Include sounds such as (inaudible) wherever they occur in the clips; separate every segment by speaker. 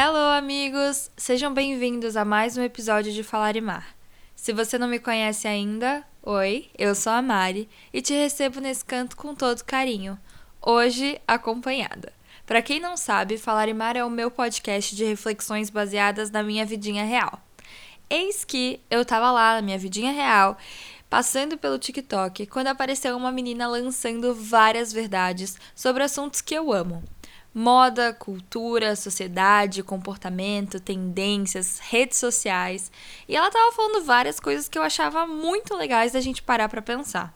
Speaker 1: Hello, amigos! Sejam bem-vindos a mais um episódio de Falar e Mar. Se você não me conhece ainda, oi, eu sou a Mari e te recebo nesse canto com todo carinho, hoje acompanhada. Para quem não sabe, Falar e Mar é o meu podcast de reflexões baseadas na minha vidinha real. Eis que eu tava lá na minha vidinha real, passando pelo TikTok, quando apareceu uma menina lançando várias verdades sobre assuntos que eu amo moda, cultura, sociedade, comportamento, tendências, redes sociais. E ela estava falando várias coisas que eu achava muito legais da gente parar para pensar.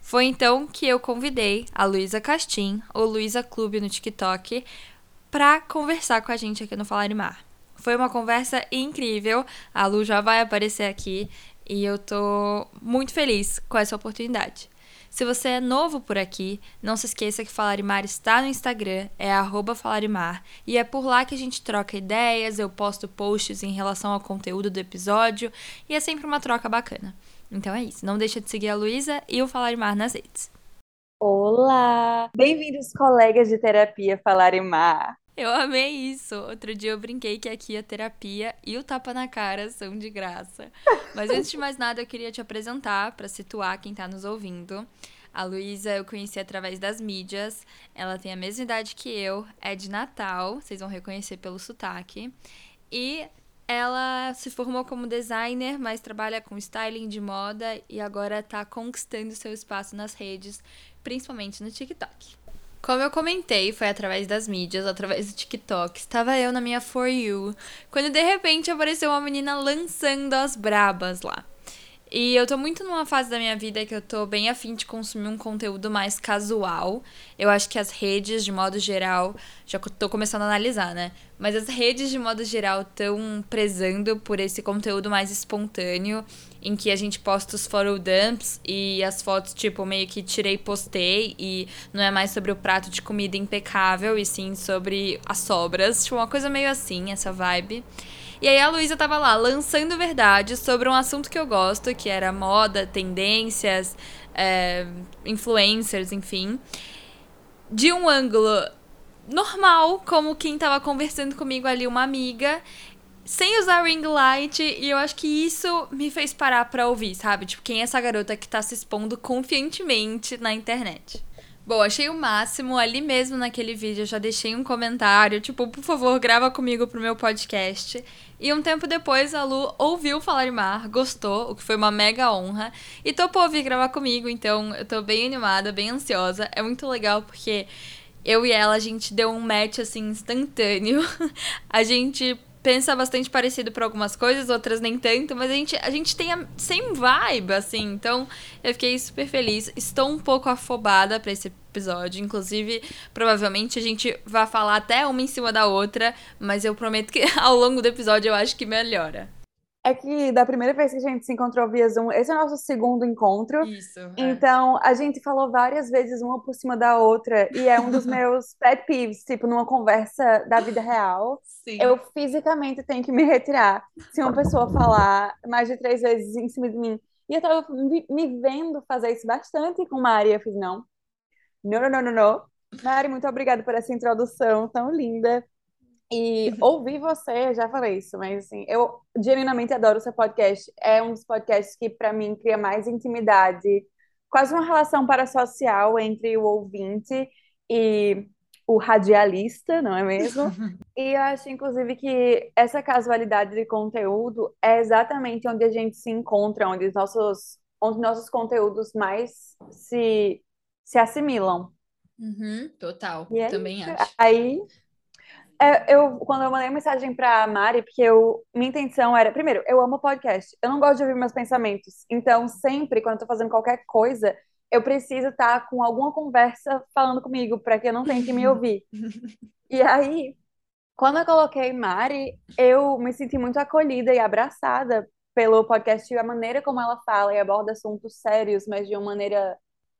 Speaker 1: Foi então que eu convidei a Luísa Castim, ou Luísa Clube no TikTok, para conversar com a gente aqui no Falar Mar. Foi uma conversa incrível. A Lu já vai aparecer aqui e eu tô muito feliz com essa oportunidade. Se você é novo por aqui, não se esqueça que Falarimar está no Instagram, é Falarimar, e é por lá que a gente troca ideias, eu posto posts em relação ao conteúdo do episódio, e é sempre uma troca bacana. Então é isso, não deixa de seguir a Luísa e o Falarimar nas redes.
Speaker 2: Olá! Bem-vindos, colegas de terapia Falarimar!
Speaker 1: Eu amei isso. Outro dia eu brinquei que aqui a terapia e o tapa na cara são de graça. Mas antes de mais nada, eu queria te apresentar para situar quem está nos ouvindo. A Luísa eu conheci através das mídias. Ela tem a mesma idade que eu, é de Natal, vocês vão reconhecer pelo sotaque. E ela se formou como designer, mas trabalha com styling de moda e agora está conquistando seu espaço nas redes, principalmente no TikTok. Como eu comentei, foi através das mídias, através do TikTok. Estava eu na minha For You, quando de repente apareceu uma menina lançando as brabas lá. E eu tô muito numa fase da minha vida que eu tô bem afim de consumir um conteúdo mais casual. Eu acho que as redes, de modo geral, já tô começando a analisar, né? Mas as redes, de modo geral, estão prezando por esse conteúdo mais espontâneo, em que a gente posta os photo dumps e as fotos, tipo, meio que tirei e postei, e não é mais sobre o prato de comida impecável, e sim sobre as sobras. Tipo, uma coisa meio assim, essa vibe. E aí a Luísa tava lá lançando verdades sobre um assunto que eu gosto, que era moda, tendências, é, influencers, enfim. De um ângulo normal, como quem tava conversando comigo ali, uma amiga sem usar ring light, e eu acho que isso me fez parar pra ouvir, sabe? Tipo, quem é essa garota que tá se expondo confiantemente na internet? Bom, achei o máximo. Ali mesmo naquele vídeo eu já deixei um comentário, tipo, por favor, grava comigo pro meu podcast. E um tempo depois a Lu ouviu falar em mar, gostou, o que foi uma mega honra, e topou vir gravar comigo, então eu tô bem animada, bem ansiosa. É muito legal porque eu e ela, a gente deu um match assim instantâneo. (laughs) a gente pensa bastante parecido para algumas coisas, outras nem tanto, mas a gente, a gente tem a same vibe, assim, então eu fiquei super feliz. Estou um pouco afobada para esse episódio, inclusive, provavelmente a gente vai falar até uma em cima da outra, mas eu prometo que (laughs) ao longo do episódio eu acho que melhora.
Speaker 2: É que da primeira vez que a gente se encontrou via Zoom, esse é o nosso segundo encontro.
Speaker 1: Isso. É.
Speaker 2: Então, a gente falou várias vezes uma por cima da outra, e é um dos (laughs) meus pet peeves, tipo, numa conversa da vida real.
Speaker 1: Sim.
Speaker 2: Eu fisicamente tenho que me retirar se uma pessoa falar mais de três vezes em cima de mim. E eu tava me, vendo fazer isso bastante com Mari. Eu fiz, não. Não, não, não, não, não. Mari, muito obrigada por essa introdução tão linda. E ouvir você, já falei isso, mas assim, eu genuinamente adoro o seu podcast. É um dos podcasts que, para mim, cria mais intimidade, quase uma relação parasocial entre o ouvinte e o radialista, não é mesmo? (laughs) e eu acho, inclusive, que essa casualidade de conteúdo é exatamente onde a gente se encontra, onde os nossos, onde nossos conteúdos mais se, se assimilam.
Speaker 1: Uhum, total,
Speaker 2: é
Speaker 1: também
Speaker 2: isso.
Speaker 1: acho.
Speaker 2: Aí eu, quando eu mandei mensagem pra Mari, porque eu, minha intenção era, primeiro, eu amo podcast, eu não gosto de ouvir meus pensamentos, então sempre, quando eu tô fazendo qualquer coisa, eu preciso estar com alguma conversa falando comigo, para que eu não tenha que me ouvir. E aí, quando eu coloquei Mari, eu me senti muito acolhida e abraçada pelo podcast e a maneira como ela fala e aborda assuntos sérios, mas de uma maneira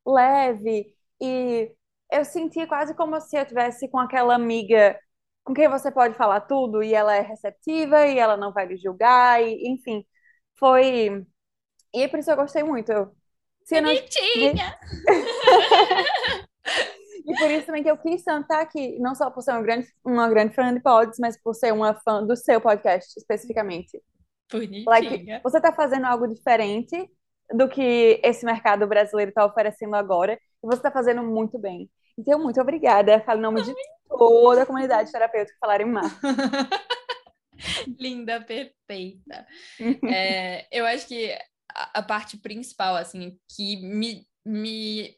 Speaker 2: leve, e eu senti quase como se eu tivesse com aquela amiga com quem você pode falar tudo e ela é receptiva e ela não vai lhe julgar, e, enfim, foi. E por isso eu gostei muito. Eu,
Speaker 1: Bonitinha! (laughs)
Speaker 2: E por isso também que eu quis tanto estar aqui, não só por ser uma grande, uma grande fã de pods, mas por ser uma fã do seu podcast, especificamente.
Speaker 1: Bonitinha.
Speaker 2: Like, você está fazendo algo diferente do que esse mercado brasileiro está oferecendo agora, e você está fazendo muito bem. Então, muito obrigada. Falo em nome de toda a comunidade terapêutica falarem mais. (laughs)
Speaker 1: Linda, perfeita. É, eu acho que a, a, parte principal, assim, que me, me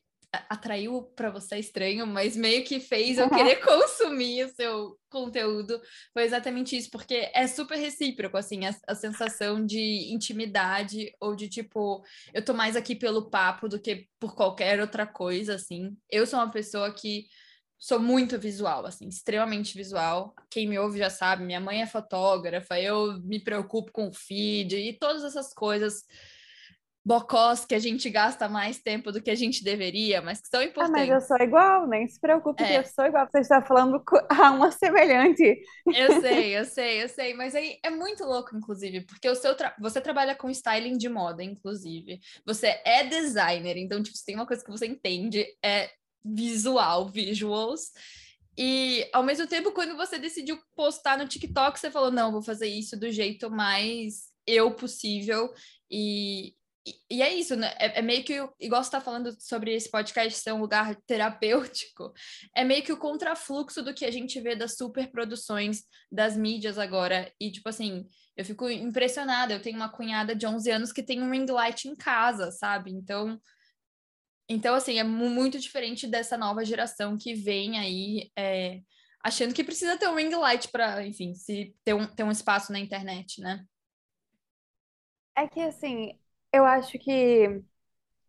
Speaker 1: atraiu para você estranho, mas meio que fez eu querer consumir o seu conteúdo, foi exatamente isso, porque é super recíproco, assim, a, a, sensação de intimidade ou de tipo, eu tô mais aqui pelo papo do que por qualquer outra coisa, assim. Eu sou uma pessoa que sou muito visual, assim, extremamente visual. Quem me ouve já sabe, minha mãe é fotógrafa, eu me preocupo com o feed e todas essas coisas bocós que a gente gasta mais tempo do que a gente deveria, mas que são importantes.
Speaker 2: Ah, mas eu sou igual, nem se preocupe é. que eu sou igual. Você está falando a (laughs) uma semelhante.
Speaker 1: Eu (laughs) sei, eu sei, eu sei, mas aí é muito louco, inclusive, porque o seu tra... você trabalha com styling de moda, inclusive. Você é designer, então, tipo, se tem uma coisa que você entende, é visual, visuals. E ao mesmo tempo, quando você decidiu postar no TikTok, você falou: não, vou fazer isso do jeito mais eu possível. E, e, é isso, né? É, é, meio que, igual você tá falando sobre esse podcast ser um lugar (laughs) terapêutico, é meio que o contrafluxo do que a gente vê das superproduções das mídias agora. E, tipo assim, eu fico impressionada. Eu tenho uma cunhada de 11 anos que tem um ring light em casa, sabe? Então, então assim, é muito diferente dessa nova geração que vem aí é, achando que precisa ter um ring light para, enfim, se ter um, ter um espaço na internet, né?
Speaker 2: É que, assim, eu acho que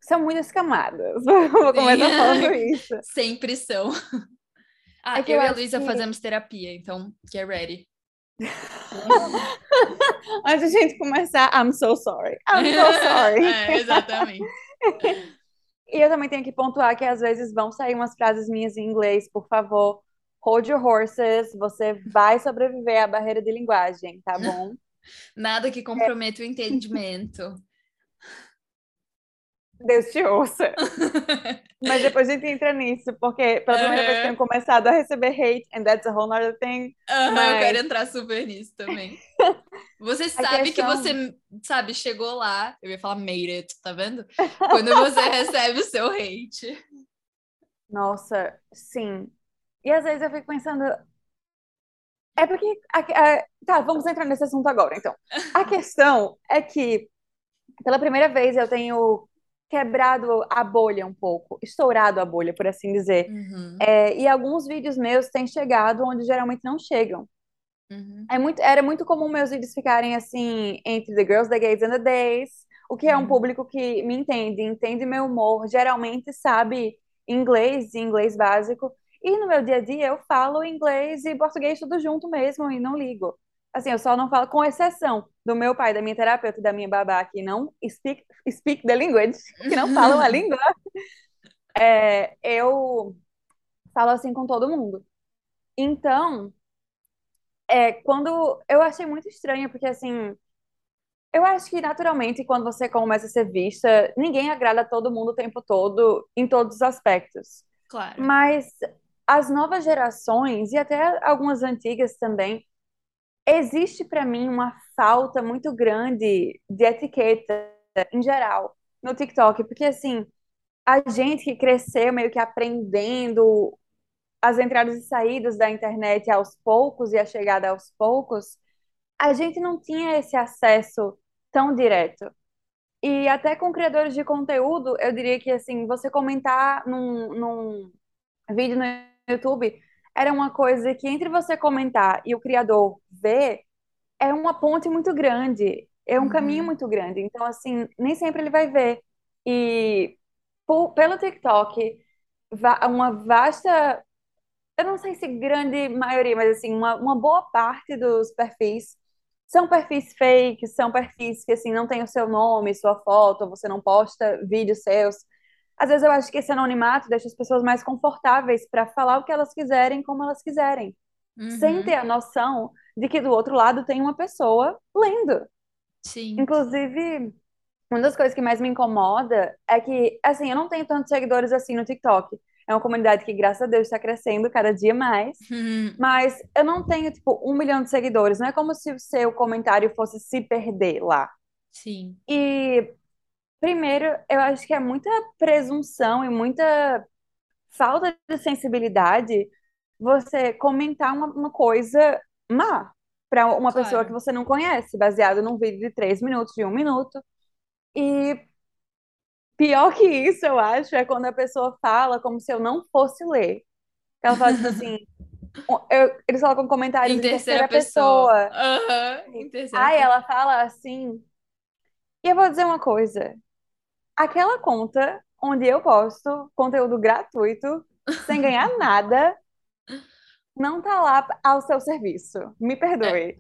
Speaker 2: são muitas camadas. (laughs) Vou começar falando isso. (laughs)
Speaker 1: Sempre são. Ah, é eu, eu e a Luísa que... fazemos terapia, então get ready. (laughs)
Speaker 2: Antes de a gente começar, I'm so sorry. I'm so sorry.
Speaker 1: é, exatamente.
Speaker 2: E eu também tenho que pontuar que às vezes vão sair umas frases minhas em inglês, por favor. Hold your horses, você vai sobreviver à barreira de linguagem, tá bom? (laughs)
Speaker 1: Nada que comprometa é. o entendimento. (laughs)
Speaker 2: Deus te ouça. (laughs) Mas depois a gente entra nisso, porque pela primeira vez tenho começado a receber hate, and that's a whole other thing.
Speaker 1: Uhum, Mas... Eu quero entrar super nisso também. Você sabe questão... que você, sabe, chegou lá, eu ia falar made it, tá vendo? Quando você (laughs) recebe o seu hate.
Speaker 2: Nossa, sim. E às vezes eu fico pensando. É porque. A, a... Tá, vamos entrar nesse assunto agora, então. A (laughs) questão é que, pela primeira vez, eu tenho quebrado a bolha um pouco, estourado a bolha, por assim dizer. Uhum. É, e alguns vídeos meus têm chegado onde geralmente não chegam. Uhum. É muito, era muito comum meus vídeos ficarem assim, entre The Girls, The Gays and The Days, o que é um uhum. público que me entende, entende meu humor, geralmente sabe inglês inglês básico. E no meu dia a dia eu falo inglês e português tudo junto mesmo e não ligo. Assim, eu só não falo, com exceção do meu pai, da minha terapeuta e da minha babá, que não speak, speak the language, que não falam a (laughs) língua, é, eu falo assim com todo mundo. Então, é, quando eu achei muito estranho, porque assim, eu acho que naturalmente, quando você começa a ser vista, ninguém agrada todo mundo o tempo todo, em todos os aspectos.
Speaker 1: Claro.
Speaker 2: Mas as novas gerações, e até algumas antigas também, existe para mim uma falta muito grande de etiqueta em geral no TikTok, porque assim, a gente que cresceu meio que aprendendo as entradas e saídas da internet aos poucos e a chegada aos poucos, a gente não tinha esse acesso tão direto. E até com criadores de conteúdo, eu diria que assim, você comentar num, num vídeo no YouTube era uma coisa que entre você comentar e o criador ver, é uma ponte muito grande, é um uhum. caminho muito grande. Então, assim, nem sempre ele vai ver. E por, pelo TikTok, uma vasta, eu não sei se grande maioria, mas assim, uma, uma boa parte dos perfis são perfis fake, são perfis que assim não tem o seu nome, sua foto, você não posta vídeos seus às vezes eu acho que esse anonimato deixa as pessoas mais confortáveis para falar o que elas quiserem, como elas quiserem, uhum. sem ter a noção de que do outro lado tem uma pessoa lendo.
Speaker 1: Sim.
Speaker 2: Inclusive, uma das coisas que mais me incomoda é que, assim, eu não tenho tantos seguidores assim no TikTok. É uma comunidade que, graças a Deus, está crescendo cada dia mais.
Speaker 1: Uhum.
Speaker 2: Mas eu não tenho, tipo, um milhão de seguidores. Não é como se o seu comentário fosse se perder lá.
Speaker 1: Sim.
Speaker 2: E, primeiro, eu acho que é muita presunção e muita falta de sensibilidade você comentar uma, uma coisa má para uma pessoa que
Speaker 1: Claro.
Speaker 2: você não conhece, baseado num vídeo de três minutos, de um minuto. E pior que isso, eu acho, é quando a pessoa fala como se eu não fosse ler. Ela fala, tipo assim, (laughs) eu- eles colocam comentários
Speaker 1: Em terceira
Speaker 2: terceira
Speaker 1: pessoa.
Speaker 2: pessoa.
Speaker 1: Em terceira
Speaker 2: Aí
Speaker 1: pessoa.
Speaker 2: ela fala assim, e eu vou dizer uma coisa, aquela conta onde eu posto conteúdo gratuito, sem ganhar (laughs) nada, não tá lá ao seu serviço. Me
Speaker 1: É,
Speaker 2: perdoe.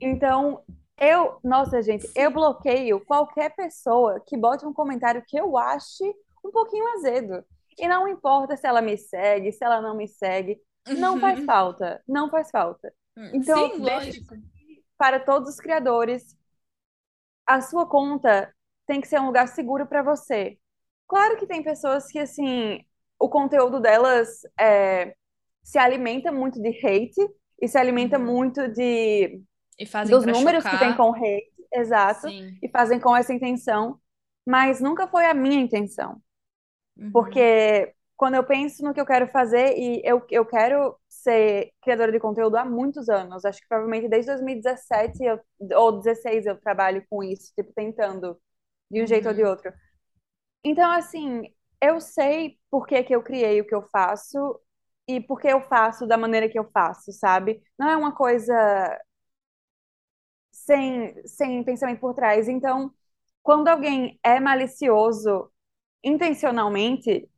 Speaker 2: Então, eu, nossa, gente, eu bloqueio qualquer pessoa que bote um comentário que eu ache um pouquinho azedo. E não importa se ela me segue, se ela não me segue, não faz (laughs) falta, não faz falta. Então,
Speaker 1: Sim, lógico.
Speaker 2: para todos os criadores, a sua conta tem que ser um lugar seguro para você. Claro que tem pessoas que, assim, o conteúdo delas é, se alimenta muito de hate e se alimenta
Speaker 1: Uhum.
Speaker 2: muito de
Speaker 1: E fazem
Speaker 2: dos números que tem
Speaker 1: chocar.
Speaker 2: com hate, exato,
Speaker 1: Sim.
Speaker 2: e fazem com essa intenção, mas nunca foi a minha intenção.
Speaker 1: Uhum.
Speaker 2: Porque quando eu penso no que eu quero fazer, e eu, eu quero ser criadora de conteúdo há muitos anos, acho que provavelmente desde 2017 eu, ou 16 eu trabalho com isso, tipo, tentando de um jeito ou de
Speaker 1: Uhum.
Speaker 2: outro. Então, assim, eu sei por que que eu criei o que eu faço e por que eu faço da maneira que eu faço, sabe? Não é uma coisa sem, sem pensamento por trás. Então, quando alguém é malicioso intencionalmente,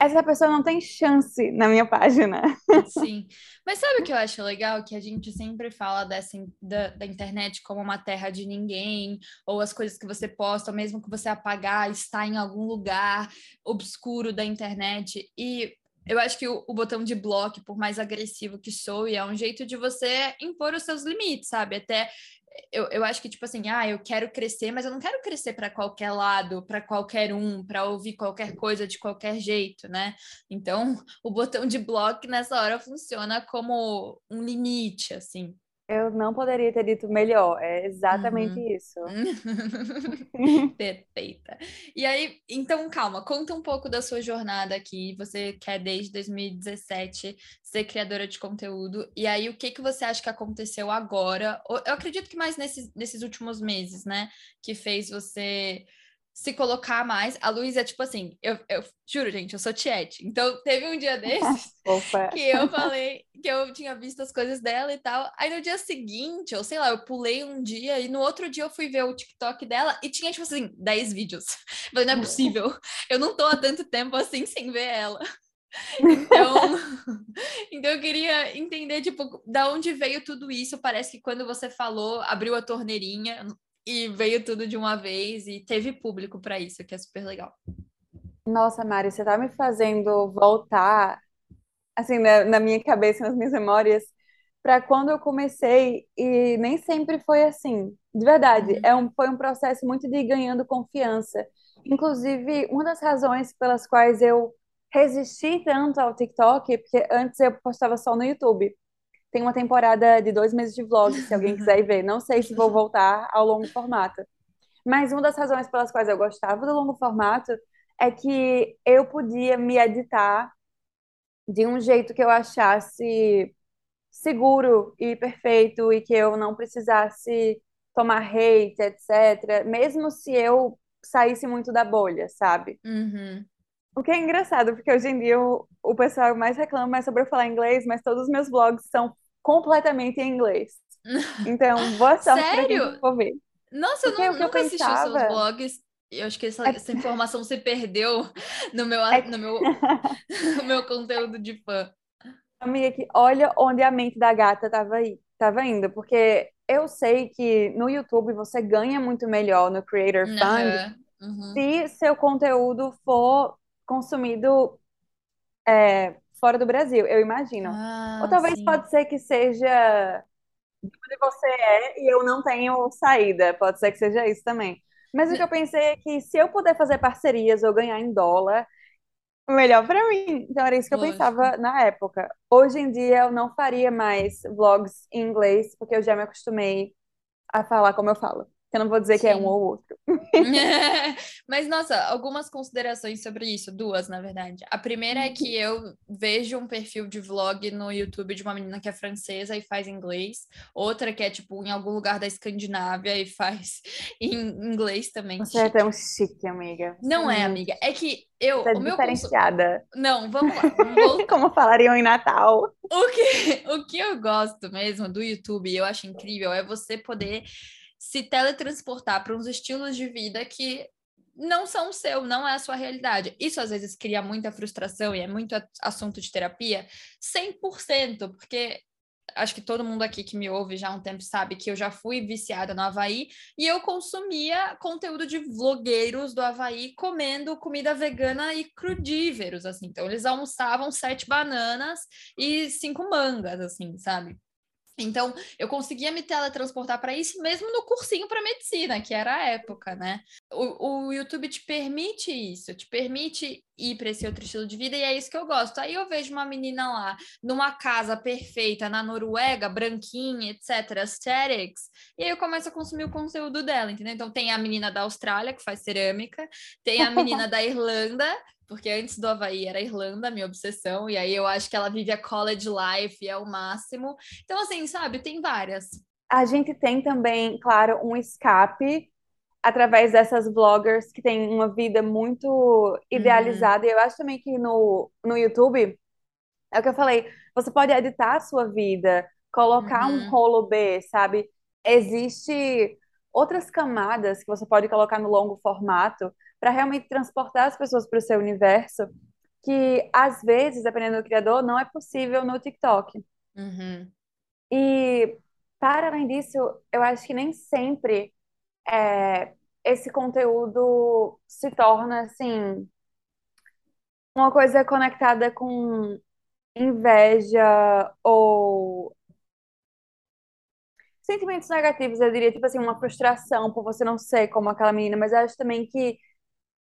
Speaker 2: essa pessoa não tem chance na minha página. (laughs)
Speaker 1: Sim. Mas sabe o que eu acho legal? Que a gente sempre fala dessa, da, da internet como uma terra de ninguém, ou as coisas que você posta, mesmo que você apagar, está em algum lugar obscuro da internet. E eu acho que o, o botão de bloco, por mais agressivo que soe, é um jeito de você impor os seus limites, sabe? Até eu, eu acho que, tipo assim, ah, eu quero crescer, mas eu não quero crescer para qualquer lado, para qualquer um, para ouvir qualquer coisa de qualquer jeito, né? Então, o botão de bloco nessa hora funciona como um limite, assim.
Speaker 2: Eu não poderia ter dito melhor. É exatamente
Speaker 1: Uhum.
Speaker 2: isso. (laughs) (laughs)
Speaker 1: Perfeita. E aí, então, calma, conta um pouco da sua jornada aqui. Você quer desde 2017 ser criadora de conteúdo. E aí, o que que você acha que aconteceu agora? Eu acredito que mais nesses, nesses últimos meses, né? Que fez você se colocar mais. A Luísa, tipo assim, eu, eu juro, gente, eu sou tiete. Então, teve um dia (laughs) desses que eu falei que eu tinha visto as coisas dela e tal. Aí no dia seguinte, ou sei lá, eu pulei um dia e no outro dia eu fui ver o TikTok dela e tinha, tipo assim, 10 vídeos. Eu (laughs) falei, não é possível. Eu não tô há tanto tempo assim sem ver ela. (laughs) Então, então eu queria entender, tipo, da onde veio tudo isso. Parece que quando você falou, abriu a torneirinha e veio tudo de uma vez e teve público para isso, que é super legal.
Speaker 2: Nossa, Mari, você tá me fazendo voltar, assim, na, na minha cabeça, nas minhas memórias, para quando eu comecei, e nem sempre foi assim. De verdade,
Speaker 1: Uhum.
Speaker 2: é um, foi um processo muito de ganhando confiança. Inclusive, uma das razões pelas quais eu resisti tanto ao TikTok, porque antes eu postava só no YouTube. Tem uma temporada de dois meses de vlog, se alguém quiser ir ver. Não sei se vou voltar ao longo formato. Mas uma das razões pelas quais eu gostava do longo formato é que eu podia me editar de um jeito que eu achasse seguro e perfeito e que eu não precisasse tomar hate, etc. Mesmo se eu saísse muito da bolha, sabe?
Speaker 1: Uhum.
Speaker 2: O que é engraçado, porque hoje em dia o, o pessoal mais reclama é sobre eu falar inglês, mas todos os meus vlogs são completamente em inglês. (laughs) Então, boa sorte quem
Speaker 1: Sério?
Speaker 2: for ver.
Speaker 1: Nossa, eu
Speaker 2: Porque o
Speaker 1: não-
Speaker 2: eu
Speaker 1: nunca assisti os seus blogs. Eu acho que essa,
Speaker 2: é,
Speaker 1: essa informação se perdeu (laughs) no meu,
Speaker 2: é
Speaker 1: no meu, (laughs) no meu conteúdo de fã.
Speaker 2: Amiga, que olha onde a mente da gata tava aí, tava indo, porque eu sei que no YouTube você ganha muito melhor no Creator Fund
Speaker 1: Aham. Uhum.
Speaker 2: se seu conteúdo for consumido é, fora do Brasil, eu imagino. Ou
Speaker 1: Ah,
Speaker 2: talvez
Speaker 1: sim.
Speaker 2: pode ser que seja de onde você é e eu não tenho saída, pode ser que seja isso também. Mas o que eu
Speaker 1: N-
Speaker 2: pensei é que se eu puder fazer parcerias ou ganhar em dólar, Melhor pra mim. Então era isso que eu
Speaker 1: Lógico.
Speaker 2: pensava na época. Hoje em dia eu não faria mais vlogs em inglês, porque eu já me acostumei a falar como eu falo. Eu não vou dizer que é um
Speaker 1: Sim.
Speaker 2: ou outro. (laughs)
Speaker 1: Mas, nossa, algumas considerações sobre isso, duas, na verdade. A primeira é que eu vejo um perfil de vlog no YouTube de uma menina que é francesa e faz inglês, outra que é, tipo, em algum lugar da Escandinávia e faz (laughs) em inglês também,
Speaker 2: Você é
Speaker 1: chique.
Speaker 2: tão chique, amiga. É
Speaker 1: Não é,
Speaker 2: muito.
Speaker 1: amiga, é que eu,
Speaker 2: é
Speaker 1: o meu
Speaker 2: diferenciada.
Speaker 1: Não, vamos lá, (laughs) voltar.
Speaker 2: Como falariam em Natal.
Speaker 1: O que, o que eu gosto mesmo do YouTube, e eu acho incrível, é você poder se teletransportar para uns estilos de vida que não são o seu, não é a sua realidade. Isso às vezes cria muita frustração e é muito assunto de terapia, 100%, porque acho que todo mundo aqui que me ouve já há um tempo sabe que eu já fui viciada no Havaí e eu consumia conteúdo de vlogueiros do Havaí comendo comida vegana e crudíveros, assim. Então, eles almoçavam sete bananas e cinco mangas, assim, sabe? Então, eu conseguia me teletransportar para isso mesmo no cursinho para medicina, que era a época, né? O, o YouTube te permite isso, te permite ir para esse outro estilo de vida, e é isso que eu gosto. Aí eu vejo uma menina lá, numa casa perfeita na Noruega, branquinha, etc., aesthetics, e aí eu começo a consumir o conteúdo dela, entendeu? Então, tem a menina da Austrália, que faz cerâmica, tem a menina (laughs) da Irlanda, porque antes do Havaí era Irlanda, minha obsessão, e aí eu acho que ela vive a college life e é o máximo. Então, assim, sabe, tem várias.
Speaker 2: A gente tem também, claro, um escape através dessas bloggers que têm uma vida muito
Speaker 1: Uhum,
Speaker 2: idealizada. E eu acho também que no, no YouTube, é o que eu falei, você pode editar a sua vida, colocar um
Speaker 1: uhum,
Speaker 2: rolo B, sabe? Existe outras camadas que você pode colocar no longo formato para realmente transportar as pessoas para o seu universo, que às vezes, dependendo do criador, não é possível no TikTok.
Speaker 1: uhum.
Speaker 2: E para além disso, eu acho que nem sempre é, esse conteúdo se torna assim uma coisa conectada com inveja ou sentimentos negativos, eu diria, tipo assim, uma frustração por você não ser como aquela menina, mas eu acho também que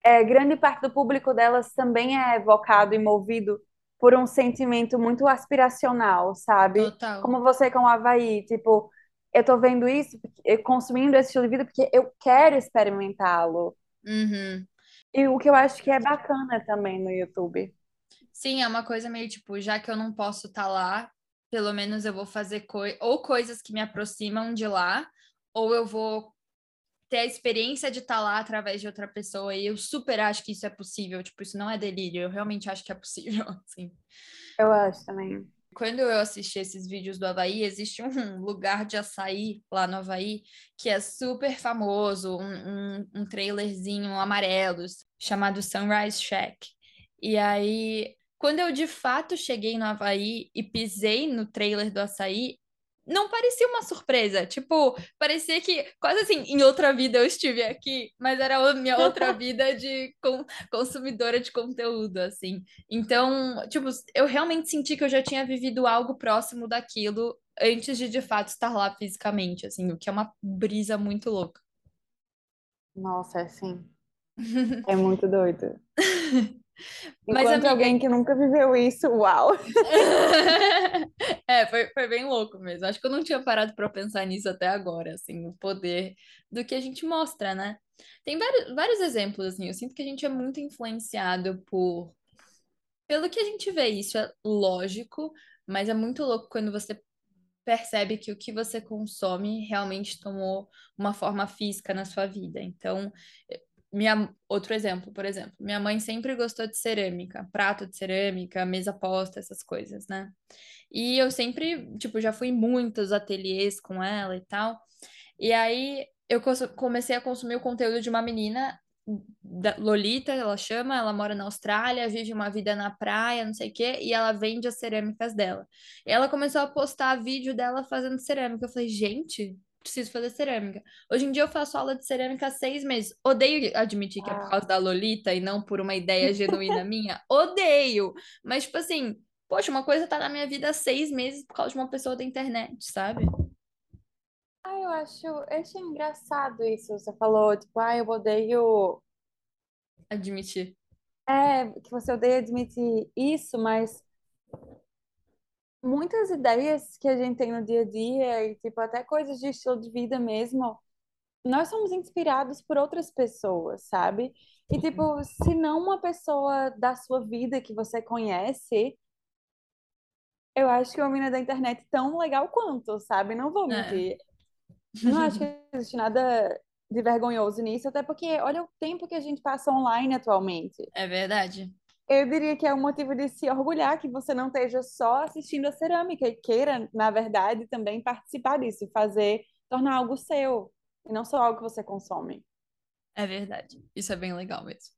Speaker 2: é, grande parte do público delas também é evocado e movido por um sentimento muito aspiracional, sabe?
Speaker 1: Total.
Speaker 2: Como você com o Havaí, tipo, eu tô vendo isso, consumindo esse estilo de vida porque eu quero experimentá-lo.
Speaker 1: Uhum.
Speaker 2: E o que eu acho que é bacana também no YouTube.
Speaker 1: Sim, é uma coisa meio tipo, já que eu não posso estar lá, pelo menos eu vou fazer coi ou coisas que me aproximam de lá, ou eu vou ter a experiência de estar lá através de outra pessoa. E eu super acho que isso é possível. Tipo, isso não é delírio. Eu realmente acho que é possível, (laughs) assim.
Speaker 2: Eu acho também.
Speaker 1: Quando eu assisti esses vídeos do Havaí, existe um (laughs) lugar de açaí lá no Havaí que é super famoso, um, um, um trailerzinho amarelo chamado Sunrise Shack. E aí, quando eu de fato cheguei no Havaí e pisei no trailer do açaí, não parecia uma surpresa. Tipo, parecia que quase assim, em outra vida eu estive aqui, mas era a minha outra (laughs) vida de con- consumidora de conteúdo, assim. Então, tipo, eu realmente senti que eu já tinha vivido algo próximo daquilo antes de de fato estar lá fisicamente, assim, o que é uma brisa muito louca.
Speaker 2: Nossa, é assim. (laughs) É muito doido. (laughs)
Speaker 1: Mas,
Speaker 2: Enquanto
Speaker 1: amiga,
Speaker 2: alguém que nunca viveu isso, uau. (laughs)
Speaker 1: É, foi, foi bem louco mesmo. Acho que eu não tinha parado para pensar nisso até agora, assim, o poder do que a gente mostra, né? Tem vários, vários exemplos, assim, eu sinto que a gente é muito influenciado por pelo que a gente vê. Isso é lógico, mas é muito louco quando você percebe que o que você consome realmente tomou uma forma física na sua vida. Então, minha, outro exemplo, por exemplo, minha mãe sempre gostou de cerâmica, prato de cerâmica, mesa posta, essas coisas, né? E eu sempre, tipo, já fui em muitos ateliês com ela e tal. E aí eu comecei a consumir o conteúdo de uma menina, Lolita, ela chama, ela mora na Austrália, vive uma vida na praia, não sei o quê, e ela vende as cerâmicas dela. E ela começou a postar vídeo dela fazendo cerâmica. Eu falei, gente, preciso fazer cerâmica. Hoje em dia eu faço aula de cerâmica há seis meses. Odeio admitir que é por
Speaker 2: Uau.
Speaker 1: causa da Lolita e não por uma ideia genuína (laughs) minha. Odeio! Mas, tipo assim, poxa, uma coisa tá na minha vida há seis meses por causa de uma pessoa da internet, sabe?
Speaker 2: Ah, eu acho, eu acho engraçado isso. Você falou, tipo, ah, eu odeio
Speaker 1: Admitir.
Speaker 2: É, que você odeia admitir isso, mas muitas ideias que a gente tem no dia a dia e, tipo, até coisas de estilo de vida mesmo, nós somos inspirados por outras pessoas, sabe? E, tipo, se não uma pessoa da sua vida que você conhece, eu acho que uma menina da internet é tão legal quanto, sabe? Não vou
Speaker 1: É,
Speaker 2: mentir. (laughs) Não acho que existe nada de vergonhoso nisso, até porque olha o tempo que a gente passa online atualmente.
Speaker 1: é verdade.
Speaker 2: Eu diria que é um motivo de se orgulhar que você não esteja só assistindo a cerâmica e queira, na verdade, também participar disso, fazer, tornar algo seu, e não só algo que você consome.
Speaker 1: É verdade. Isso é bem legal mesmo.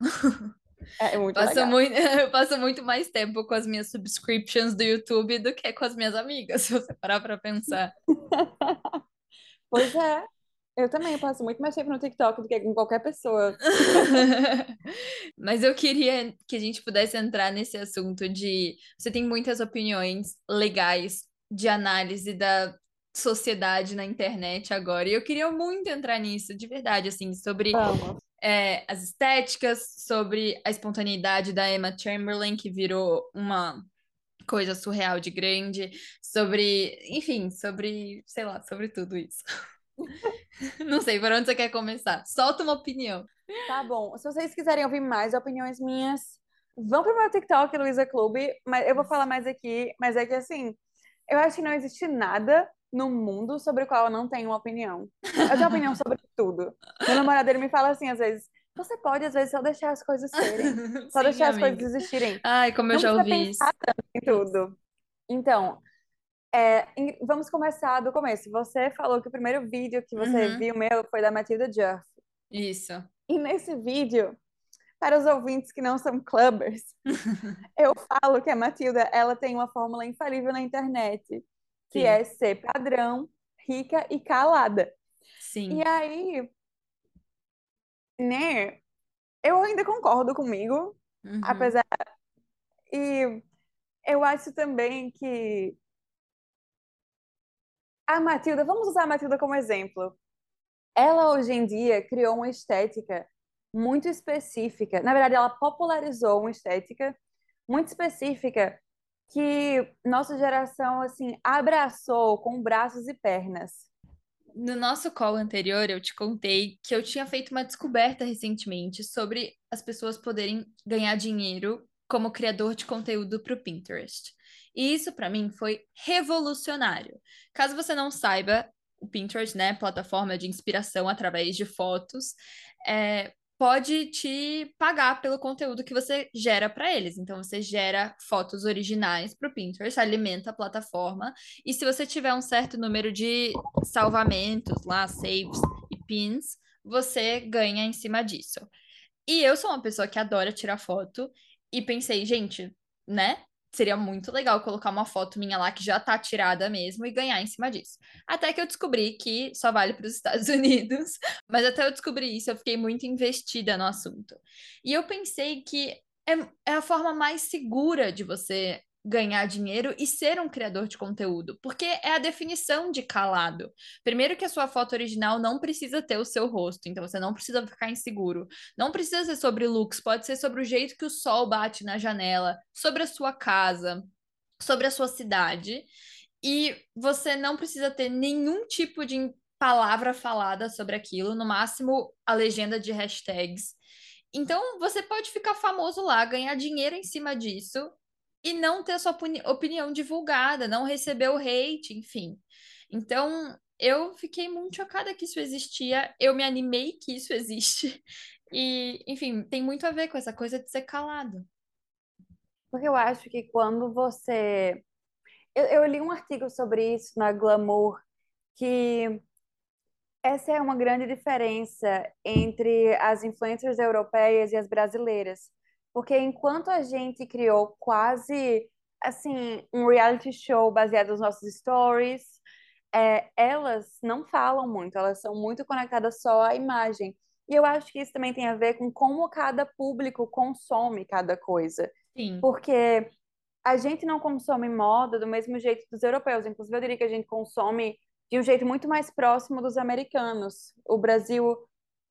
Speaker 2: É, é muito
Speaker 1: Passo
Speaker 2: legal.
Speaker 1: muito, (laughs) eu passo muito mais tempo com as minhas subscriptions do YouTube do que com as minhas amigas, (laughs) se você parar pra pensar. (laughs)
Speaker 2: Pois é, eu também passo muito mais tempo no TikTok do que com qualquer pessoa. (laughs)
Speaker 1: Mas eu queria que a gente pudesse entrar nesse assunto de você tem muitas opiniões legais de análise da sociedade na internet agora. E eu queria muito entrar nisso, de verdade, assim, sobre é, as estéticas, sobre a espontaneidade da Emma Chamberlain, que virou uma coisa surreal de grande, sobre, enfim, sobre, sei lá, sobre tudo isso. (laughs) Não sei, por onde você quer começar? Solta uma opinião.
Speaker 2: Tá bom. Se vocês quiserem ouvir mais opiniões minhas, vão pro meu TikTok, Luísa Clube, mas eu vou falar mais aqui, mas é que assim, eu acho que não existe nada no mundo sobre o qual eu não tenho uma opinião. Eu tenho opinião sobre (laughs) tudo. Meu namorado, ele me fala assim, às vezes, você pode, às vezes, só deixar as coisas serem, (laughs) só
Speaker 1: Sim,
Speaker 2: deixar as coisas
Speaker 1: amiga.
Speaker 2: existirem.
Speaker 1: Ai, como eu
Speaker 2: Não
Speaker 1: já ouvi isso.
Speaker 2: em tudo. Então, é, vamos começar do começo. Você falou que o primeiro vídeo que você
Speaker 1: Uhum,
Speaker 2: viu meu foi da Matilda Duff.
Speaker 1: isso.
Speaker 2: E nesse vídeo, para os ouvintes que não são clubbers, (laughs) eu falo que a Matilda, ela tem uma fórmula infalível na internet, que
Speaker 1: Sim,
Speaker 2: é ser padrão, rica e calada. E
Speaker 1: sim.
Speaker 2: aí, né, eu ainda concordo comigo,
Speaker 1: Uhum,
Speaker 2: apesar e eu acho também que a Matilda, vamos usar a Matilda como exemplo. Ela hoje em dia criou uma estética muito específica. Na verdade, ela popularizou uma estética muito específica que nossa geração assim abraçou com braços e pernas.
Speaker 1: No nosso call anterior, eu te contei que eu tinha feito uma descoberta recentemente sobre as pessoas poderem ganhar dinheiro como criador de conteúdo para o Pinterest. E isso, para mim, foi revolucionário. Caso você não saiba, o Pinterest, né, plataforma de inspiração através de fotos, é, pode te pagar pelo conteúdo que você gera para eles. Então, você gera fotos originais para o Pinterest, alimenta a plataforma, e se você tiver um certo número de salvamentos lá, saves e pins, você ganha em cima disso. E eu sou uma pessoa que adora tirar foto e pensei, gente, né? Seria muito legal colocar uma foto minha lá que já tá tirada mesmo e ganhar em cima disso. Até que eu descobri que só vale para os Estados (laughs) Unidos, mas até eu descobrir isso, eu fiquei muito investida no assunto. E eu pensei que é, é a forma mais segura de você ganhar dinheiro e ser um criador de conteúdo, porque é a definição de calado. Primeiro que a sua foto original não precisa ter o seu rosto, então você não precisa ficar inseguro. Não precisa ser sobre looks, pode ser sobre o jeito que o sol bate na janela, sobre a sua casa, sobre a sua cidade. E você não precisa ter nenhum tipo de palavra falada sobre aquilo, no máximo a legenda de hashtags. Então você pode ficar famoso lá, ganhar dinheiro em cima disso e não ter sua opini- opinião divulgada, não receber o hate, enfim. Então, eu fiquei muito chocada que isso existia, eu me animei que isso (laughs) existe. E, enfim, tem muito a ver com essa coisa de ser calado.
Speaker 2: Porque eu acho que quando você. Eu, eu li um artigo sobre isso na Glamour, que essa é uma grande diferença entre as influencers europeias e as brasileiras. Porque enquanto a gente criou quase assim um reality show baseado nos nossos stories, é, elas não falam muito, elas são muito conectadas só à imagem. E eu acho que isso também tem a ver com como cada público consome cada coisa.
Speaker 1: Sim,
Speaker 2: Porque a gente não consome moda do mesmo jeito dos europeus. Inclusive, eu diria que a gente consome de um jeito muito mais próximo dos americanos. O Brasil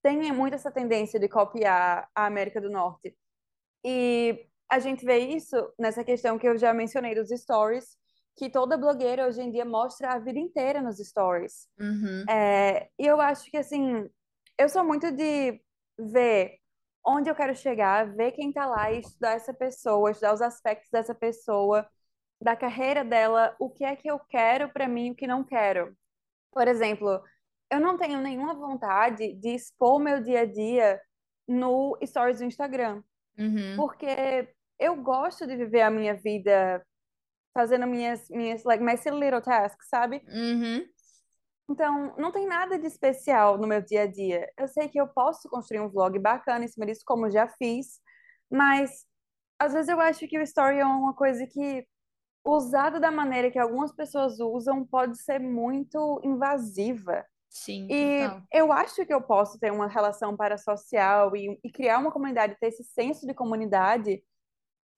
Speaker 2: tem muito essa tendência de copiar a América do Norte. E a gente vê isso nessa questão que eu já mencionei dos stories, que toda blogueira hoje em dia mostra a vida inteira nos stories.
Speaker 1: Uhum,
Speaker 2: É, e eu acho que, assim, eu sou muito de ver onde eu quero chegar, ver quem tá lá e estudar essa pessoa, estudar os aspectos dessa pessoa, da carreira dela, o que é que eu quero pra mim e o que não quero. Por exemplo, eu não tenho nenhuma vontade de expor meu dia a dia no stories do Instagram,
Speaker 1: uhum,
Speaker 2: porque eu gosto de viver a minha vida fazendo minhas, minhas, like, my silly little tasks, sabe?
Speaker 1: uhum.
Speaker 2: Então, não tem nada de especial no meu dia a dia. Eu sei que eu posso construir um vlog bacana em cima disso, como já fiz, mas às vezes eu acho que o story é uma coisa que, usada da maneira que algumas pessoas usam, pode ser muito invasiva.
Speaker 1: Sim,
Speaker 2: E
Speaker 1: total.
Speaker 2: eu acho que eu posso ter uma relação parasocial e, e criar uma comunidade, ter esse senso de comunidade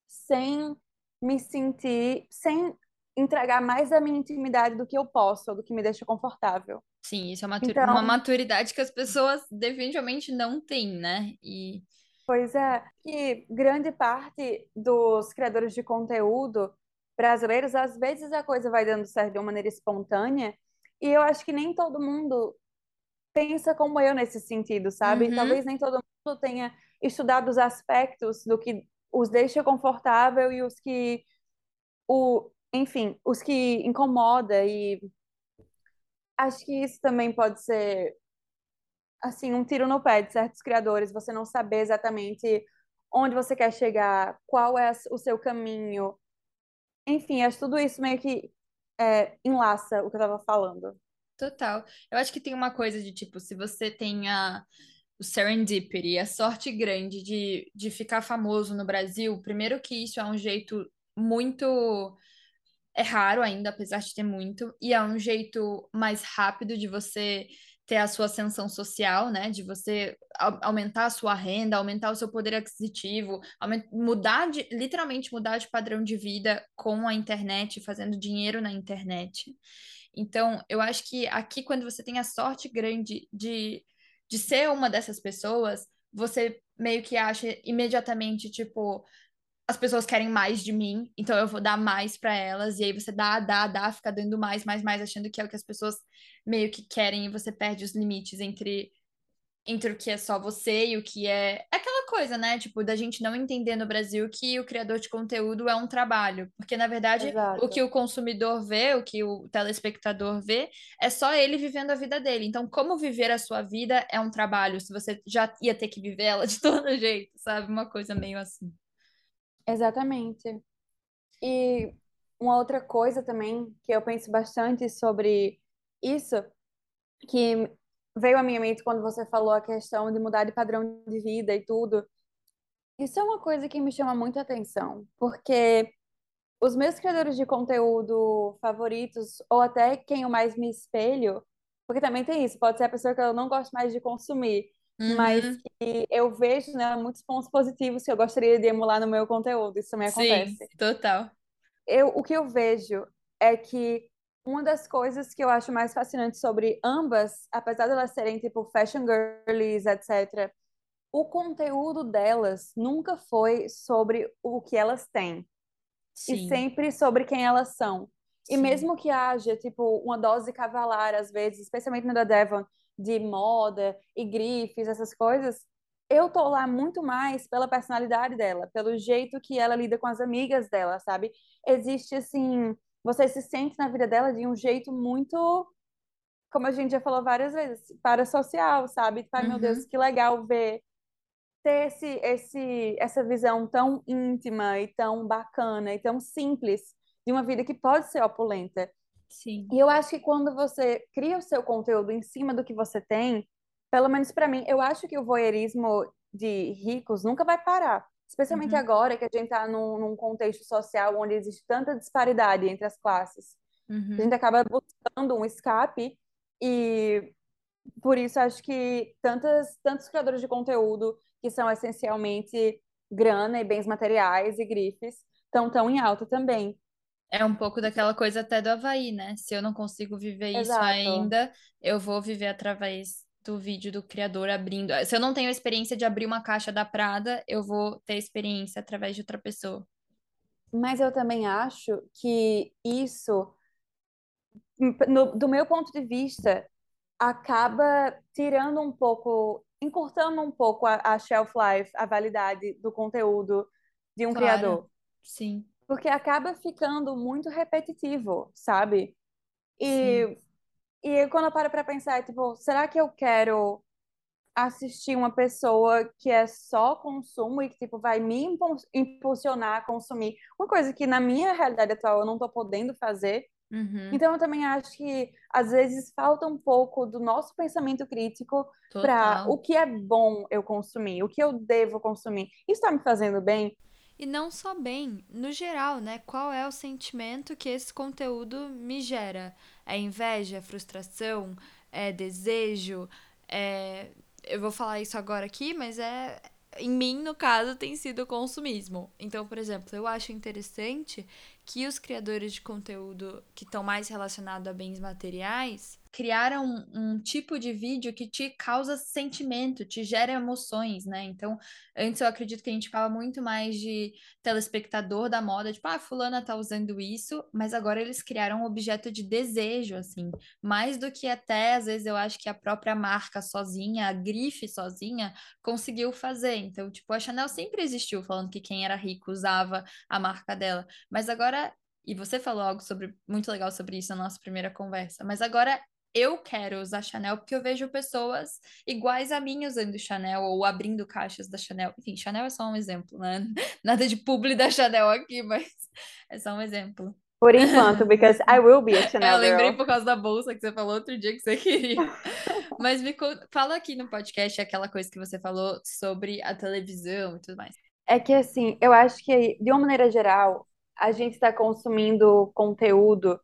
Speaker 2: sem me sentir, sem entregar mais da minha intimidade do que eu posso, do que me deixa confortável.
Speaker 1: Sim, isso é matu- uma
Speaker 2: Então,
Speaker 1: maturidade que as pessoas definitivamente não têm, né? E
Speaker 2: pois é, que grande parte dos criadores de conteúdo brasileiros, às vezes a coisa vai dando certo de uma maneira espontânea, e eu acho que nem todo mundo pensa como eu nesse sentido, sabe?
Speaker 1: Uhum,
Speaker 2: Talvez nem todo mundo tenha estudado os aspectos do que os deixa confortável e os que o, enfim, os que incomoda e acho que isso também pode ser assim um tiro no pé de certos criadores, você não saber exatamente onde você quer chegar, qual é o seu caminho. Enfim, acho que tudo isso meio que é, enlaça o que eu tava falando.
Speaker 1: total. Eu acho que tem uma coisa de tipo, se você tem a, o serendipity, a sorte grande de, de ficar famoso no Brasil, primeiro que isso é um jeito muito. É raro ainda, apesar de ter muito, e é um jeito mais rápido de você ter a sua ascensão social, né? De você au- aumentar a sua renda, aumentar o seu poder aquisitivo, mudar de, literalmente mudar de padrão de vida com a internet, fazendo dinheiro na internet. Então, eu acho que aqui, quando você tem a sorte grande de, de ser uma dessas pessoas, você meio que acha imediatamente, tipo, as pessoas querem mais de mim, então eu vou dar mais pra elas, e aí você dá, dá, dá, fica dando mais, mais, mais, achando que é o que as pessoas meio que querem, e você perde os limites entre entre o que é só você e o que é... é aquela coisa, né? Tipo, da gente não entender no Brasil que o criador de conteúdo é um trabalho. Porque, na verdade, o que
Speaker 2: Exato.
Speaker 1: o consumidor vê, o que o telespectador vê, é só ele vivendo a vida dele. Então, como viver a sua vida é um trabalho, se você já ia ter que viver ela de (laughs) todo jeito, sabe? Uma coisa meio assim.
Speaker 2: Exatamente. E uma outra coisa também que eu penso bastante sobre isso, que veio à minha mente quando você falou a questão de mudar de padrão de vida e tudo. Isso é uma coisa que me chama muita atenção, porque os meus criadores de conteúdo favoritos, ou até quem eu mais me espelho, porque também tem isso, pode ser a pessoa que eu não gosto mais de consumir, mas
Speaker 1: Uhum.
Speaker 2: que eu vejo, né, muitos pontos positivos que eu gostaria de emular no meu conteúdo. Isso também
Speaker 1: Sim,
Speaker 2: acontece.
Speaker 1: total.
Speaker 2: eu, o que eu vejo é que uma das coisas que eu acho mais fascinante sobre ambas, apesar de elas serem tipo fashion girlies, etc., o conteúdo delas nunca foi sobre o que elas têm, e
Speaker 1: Sim,
Speaker 2: sempre sobre quem elas são. E
Speaker 1: sim,
Speaker 2: mesmo que haja, tipo, uma dose cavalar, às vezes, especialmente no da Devon, de moda e grifes, essas coisas, eu tô lá muito mais pela personalidade dela, pelo jeito que ela lida com as amigas dela, sabe? Existe, assim, você se sente na vida dela de um jeito muito, como a gente já falou várias vezes, parasocial, sabe? Ai, meu Deus,
Speaker 1: uhum,
Speaker 2: que legal ver ter esse, esse, essa visão tão íntima e tão bacana e tão simples de uma vida que pode ser opulenta.
Speaker 1: Sim,
Speaker 2: E eu acho que quando você cria o seu conteúdo em cima do que você tem, pelo menos para mim, eu acho que o voyeurismo de ricos nunca vai parar. Especialmente
Speaker 1: uhum,
Speaker 2: agora que a gente está num, num contexto social onde existe tanta disparidade entre as classes. A
Speaker 1: uhum.
Speaker 2: gente acaba buscando um escape e por isso, acho que tantas, tantos criadores de conteúdo que são essencialmente grana e bens materiais e grifes estão tão em alta também.
Speaker 1: É um pouco daquela coisa até do Havaí, né? Se eu não consigo viver isso
Speaker 2: Exato.
Speaker 1: ainda, eu vou viver através. do vídeo do criador abrindo. Se eu não tenho a experiência de abrir uma caixa da Prada, eu vou ter experiência através de outra pessoa.
Speaker 2: Mas eu também acho que isso, no, do meu ponto de vista, acaba tirando um pouco, encurtando um pouco a, a shelf life, a validade do conteúdo de um
Speaker 1: Claro,
Speaker 2: criador.
Speaker 1: sim,
Speaker 2: Porque acaba ficando muito repetitivo, sabe?
Speaker 1: sim.
Speaker 2: E, e quando eu paro pra pensar, tipo, será que eu quero assistir uma pessoa que é só consumo e que, tipo, vai me impu- impulsionar a consumir uma coisa que na minha realidade atual eu não tô podendo fazer?
Speaker 1: Uhum,
Speaker 2: Então, eu também acho que às vezes falta um pouco do nosso pensamento crítico para o que é bom eu consumir, o que eu devo consumir. Isso está me fazendo bem?
Speaker 1: E não só bem, no geral, né? Qual é o sentimento que esse conteúdo me gera? É inveja, é frustração, é desejo, é... Eu vou falar isso agora aqui, mas é... Em mim, no caso, tem sido o consumismo. Então, por exemplo, eu acho interessante que os criadores de conteúdo que estão mais relacionados a bens materiais criaram um, um tipo de vídeo que te causa sentimento, te gera emoções, né? Então, antes eu acredito que a gente fala muito mais de telespectador da moda, tipo, ah, fulana tá usando isso, mas agora eles criaram um objeto de desejo, assim, mais do que até, às vezes, eu acho que a própria marca sozinha, a grife sozinha, conseguiu fazer. Então, tipo, a Chanel sempre existiu falando que quem era rico usava a marca dela, mas agora, e você falou algo sobre, muito legal sobre isso na nossa primeira conversa, mas agora eu quero usar Chanel porque eu vejo pessoas iguais a mim usando Chanel ou abrindo caixas da Chanel. Enfim, Chanel é só um exemplo, né? (laughs) Nada de publi da Chanel aqui, mas é só um exemplo.
Speaker 2: Por enquanto, because I will be a (laughs)
Speaker 1: É, eu
Speaker 2: Chanel
Speaker 1: lembrei
Speaker 2: girl.
Speaker 1: por causa da bolsa que você falou outro dia que você queria. (laughs) Mas me fala aqui no podcast aquela coisa que você falou sobre a televisão e tudo mais.
Speaker 2: É que, assim, eu acho que, de uma maneira geral, a gente está consumindo conteúdo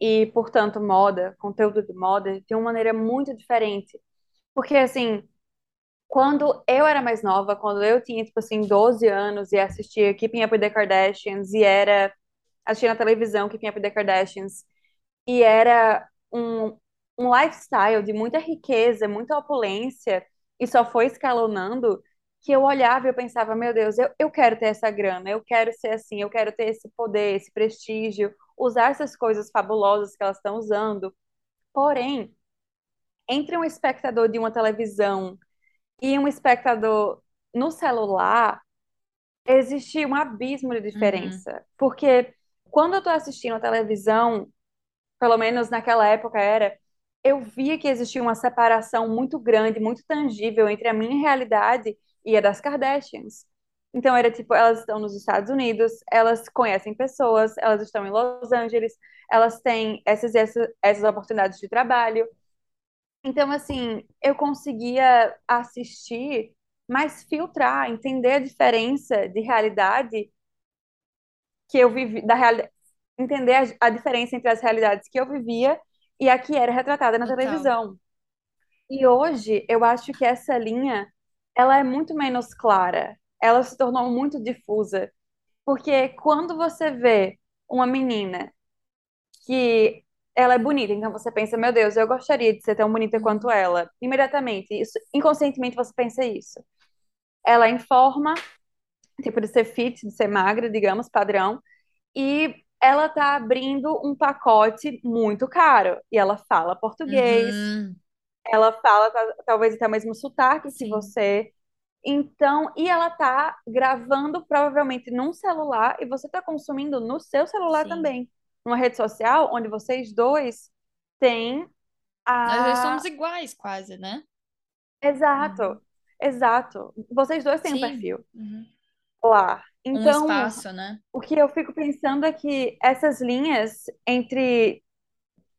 Speaker 2: e, portanto, moda, conteúdo de moda, de uma maneira muito diferente. Porque, assim, quando eu era mais nova, quando eu tinha, tipo assim, 12 anos e assistia Keeping Up with the Kardashians e era assistia na televisão Keeping Up with the Kardashians e era um, um lifestyle de muita riqueza, muita opulência e só foi escalonando que eu olhava e eu pensava, meu Deus, eu, eu quero ter essa grana, eu quero ser assim, eu quero ter esse poder, esse prestígio, usar essas coisas fabulosas que elas estão usando. Porém, entre um espectador de uma televisão e um espectador no celular, existe um abismo de
Speaker 1: Uhum,
Speaker 2: diferença. Porque quando eu estou assistindo a televisão, pelo menos naquela época era, eu via que existia uma separação muito grande, muito tangível entre a minha realidade e a das Kardashians. Então era tipo, elas estão nos Estados Unidos, elas conhecem pessoas, elas estão em Los Angeles, elas têm essas, essas, essas oportunidades de trabalho. Então, assim, eu conseguia assistir, mas filtrar, entender a diferença de realidade que eu vivi, da realidade, entender a, a diferença entre as realidades que eu vivia e a que era retratada na
Speaker 1: total.
Speaker 2: televisão. E hoje, eu acho que essa linha, ela é muito menos clara. Ela se tornou muito difusa, porque quando você vê uma menina que ela é bonita, então você pensa, meu Deus, eu gostaria de ser tão bonita quanto ela. Imediatamente, isso, inconscientemente você pensa isso. Ela é em forma, tipo de ser fit, de ser magra, digamos, padrão, e ela tá abrindo um pacote muito caro. E ela fala português,
Speaker 1: uhum,
Speaker 2: ela fala ta- talvez até o mesmo sotaque que
Speaker 1: sim,
Speaker 2: você. Então, e ela tá gravando provavelmente num celular e você tá consumindo no seu celular
Speaker 1: sim.
Speaker 2: também. Numa rede social onde vocês dois têm
Speaker 1: Nós
Speaker 2: a.
Speaker 1: somos iguais, quase, né?
Speaker 2: Exato,
Speaker 1: Uhum.
Speaker 2: exato. Vocês dois têm um
Speaker 1: Sim.
Speaker 2: perfil
Speaker 1: Uhum.
Speaker 2: lá.
Speaker 1: Um
Speaker 2: Então,
Speaker 1: espaço, né?
Speaker 2: o que eu fico pensando é que essas linhas entre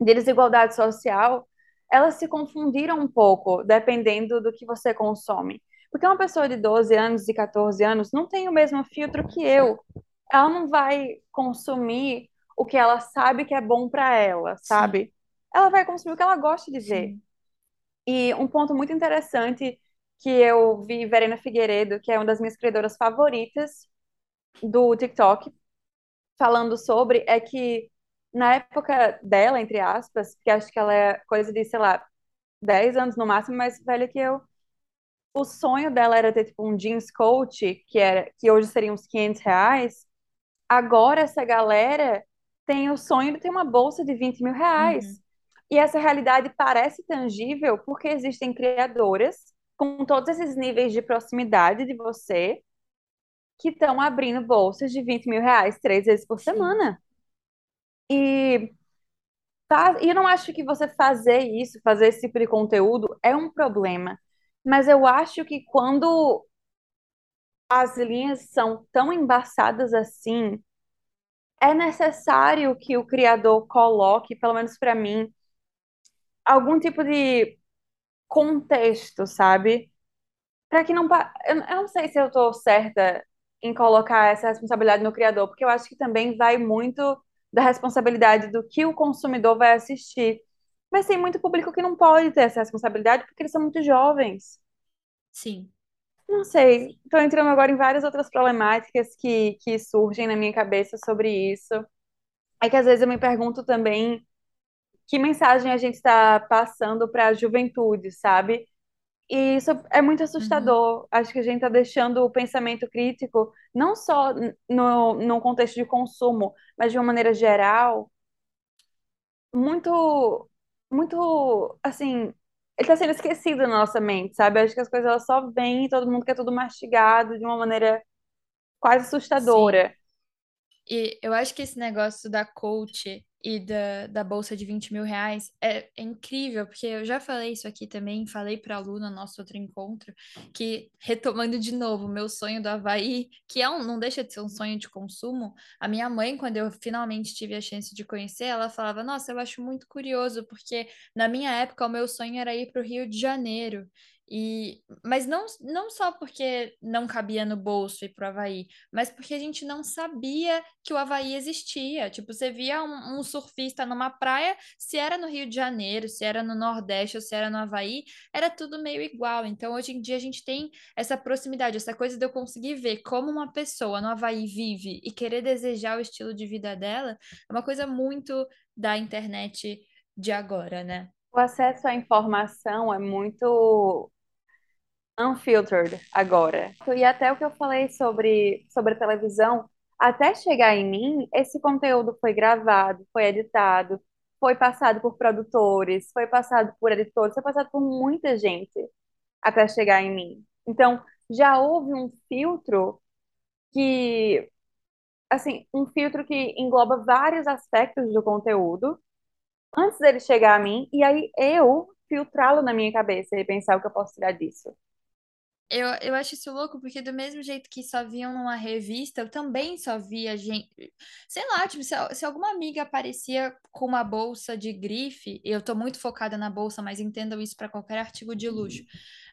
Speaker 2: de desigualdade social, elas se confundiram um pouco dependendo do que você consome. Porque uma pessoa de 12 anos e 14 anos não tem o mesmo filtro que eu. Ela não vai consumir o que ela sabe que é bom para ela,
Speaker 1: Sim,
Speaker 2: sabe? Ela vai consumir o que ela gosta de ver.
Speaker 1: sim.
Speaker 2: E um ponto muito interessante que eu vi Verena Figueiredo, que é uma das minhas criadoras favoritas do TikTok, falando sobre é que na época dela, entre aspas, que acho que ela é coisa de, sei lá, 10 anos no máximo mais velha que eu. O sonho dela era ter tipo um jeans coach, que era que hoje seriam uns 500 reais. Agora essa galera tem o sonho de ter uma bolsa de 20 mil reais.
Speaker 1: Uhum.
Speaker 2: E essa realidade parece tangível porque existem criadoras com todos esses níveis de proximidade de você que estão abrindo bolsas de 20 mil reais três vezes por semana. E, tá, e eu não acho que você fazer isso, fazer esse tipo de conteúdo é um problema. Mas eu acho que quando as linhas são tão embaçadas assim, é necessário que o criador coloque, pelo menos para mim, algum tipo de contexto, sabe? Para que não. Eu não sei se eu tô certa em colocar essa responsabilidade no criador, porque eu acho que também vai muito da responsabilidade do que o consumidor vai assistir. Mas tem muito público que não pode ter essa responsabilidade porque eles são muito jovens.
Speaker 1: Sim.
Speaker 2: Não sei, estou entrando agora em várias outras problemáticas que, que surgem na minha cabeça sobre isso. É que às vezes eu me pergunto também que mensagem a gente está passando para a juventude, sabe? E isso é muito
Speaker 1: Uhum.
Speaker 2: assustador. Acho que a gente está deixando o pensamento crítico, não só no, no contexto de consumo, mas de uma maneira geral, muito, muito, assim, ele está sendo esquecido na nossa mente, sabe? Acho que as coisas elas só vêm e todo mundo quer tudo mastigado de uma maneira quase
Speaker 1: Sim.
Speaker 2: assustadora.
Speaker 1: E eu acho que esse negócio da coach e da, da bolsa de 20 mil reais é, é incrível, porque eu já falei isso aqui também, falei para a Lu no nosso outro encontro, que retomando de novo meu sonho do Havaí, que é um, não deixa de ser um sonho de consumo, a minha mãe, quando eu finalmente tive a chance de conhecer, ela falava: Nossa, eu acho muito curioso, porque na minha época o meu sonho era ir para o Rio de Janeiro. E, mas não, não só porque não cabia no bolso ir pro Havaí, mas porque a gente não sabia que o Havaí existia. Tipo, você via um, um surfista numa praia, se era no Rio de Janeiro, se era no Nordeste ou se era no Havaí, era tudo meio igual. Então, hoje em dia, a gente tem essa proximidade, essa coisa de eu conseguir ver como uma pessoa no Havaí vive e querer desejar o estilo de vida dela, é uma coisa muito da internet de agora, né?
Speaker 2: O acesso à informação é muito unfiltered agora. E até o que eu falei sobre, sobre televisão, até chegar em mim, esse conteúdo foi gravado, foi editado, foi passado por produtores, foi passado por editores, foi passado por muita gente até chegar em mim. Então, já houve um filtro que, assim, um filtro que engloba vários aspectos do conteúdo antes dele chegar a mim, e aí eu filtrá-lo na minha cabeça e pensar o que eu posso tirar disso.
Speaker 1: Eu, eu acho isso louco, porque do mesmo jeito que só viam numa revista, eu também só via gente. Sei lá, tipo, se, se alguma amiga aparecia com uma bolsa de grife, eu tô muito focada na bolsa, mas entendam isso para qualquer artigo de luxo.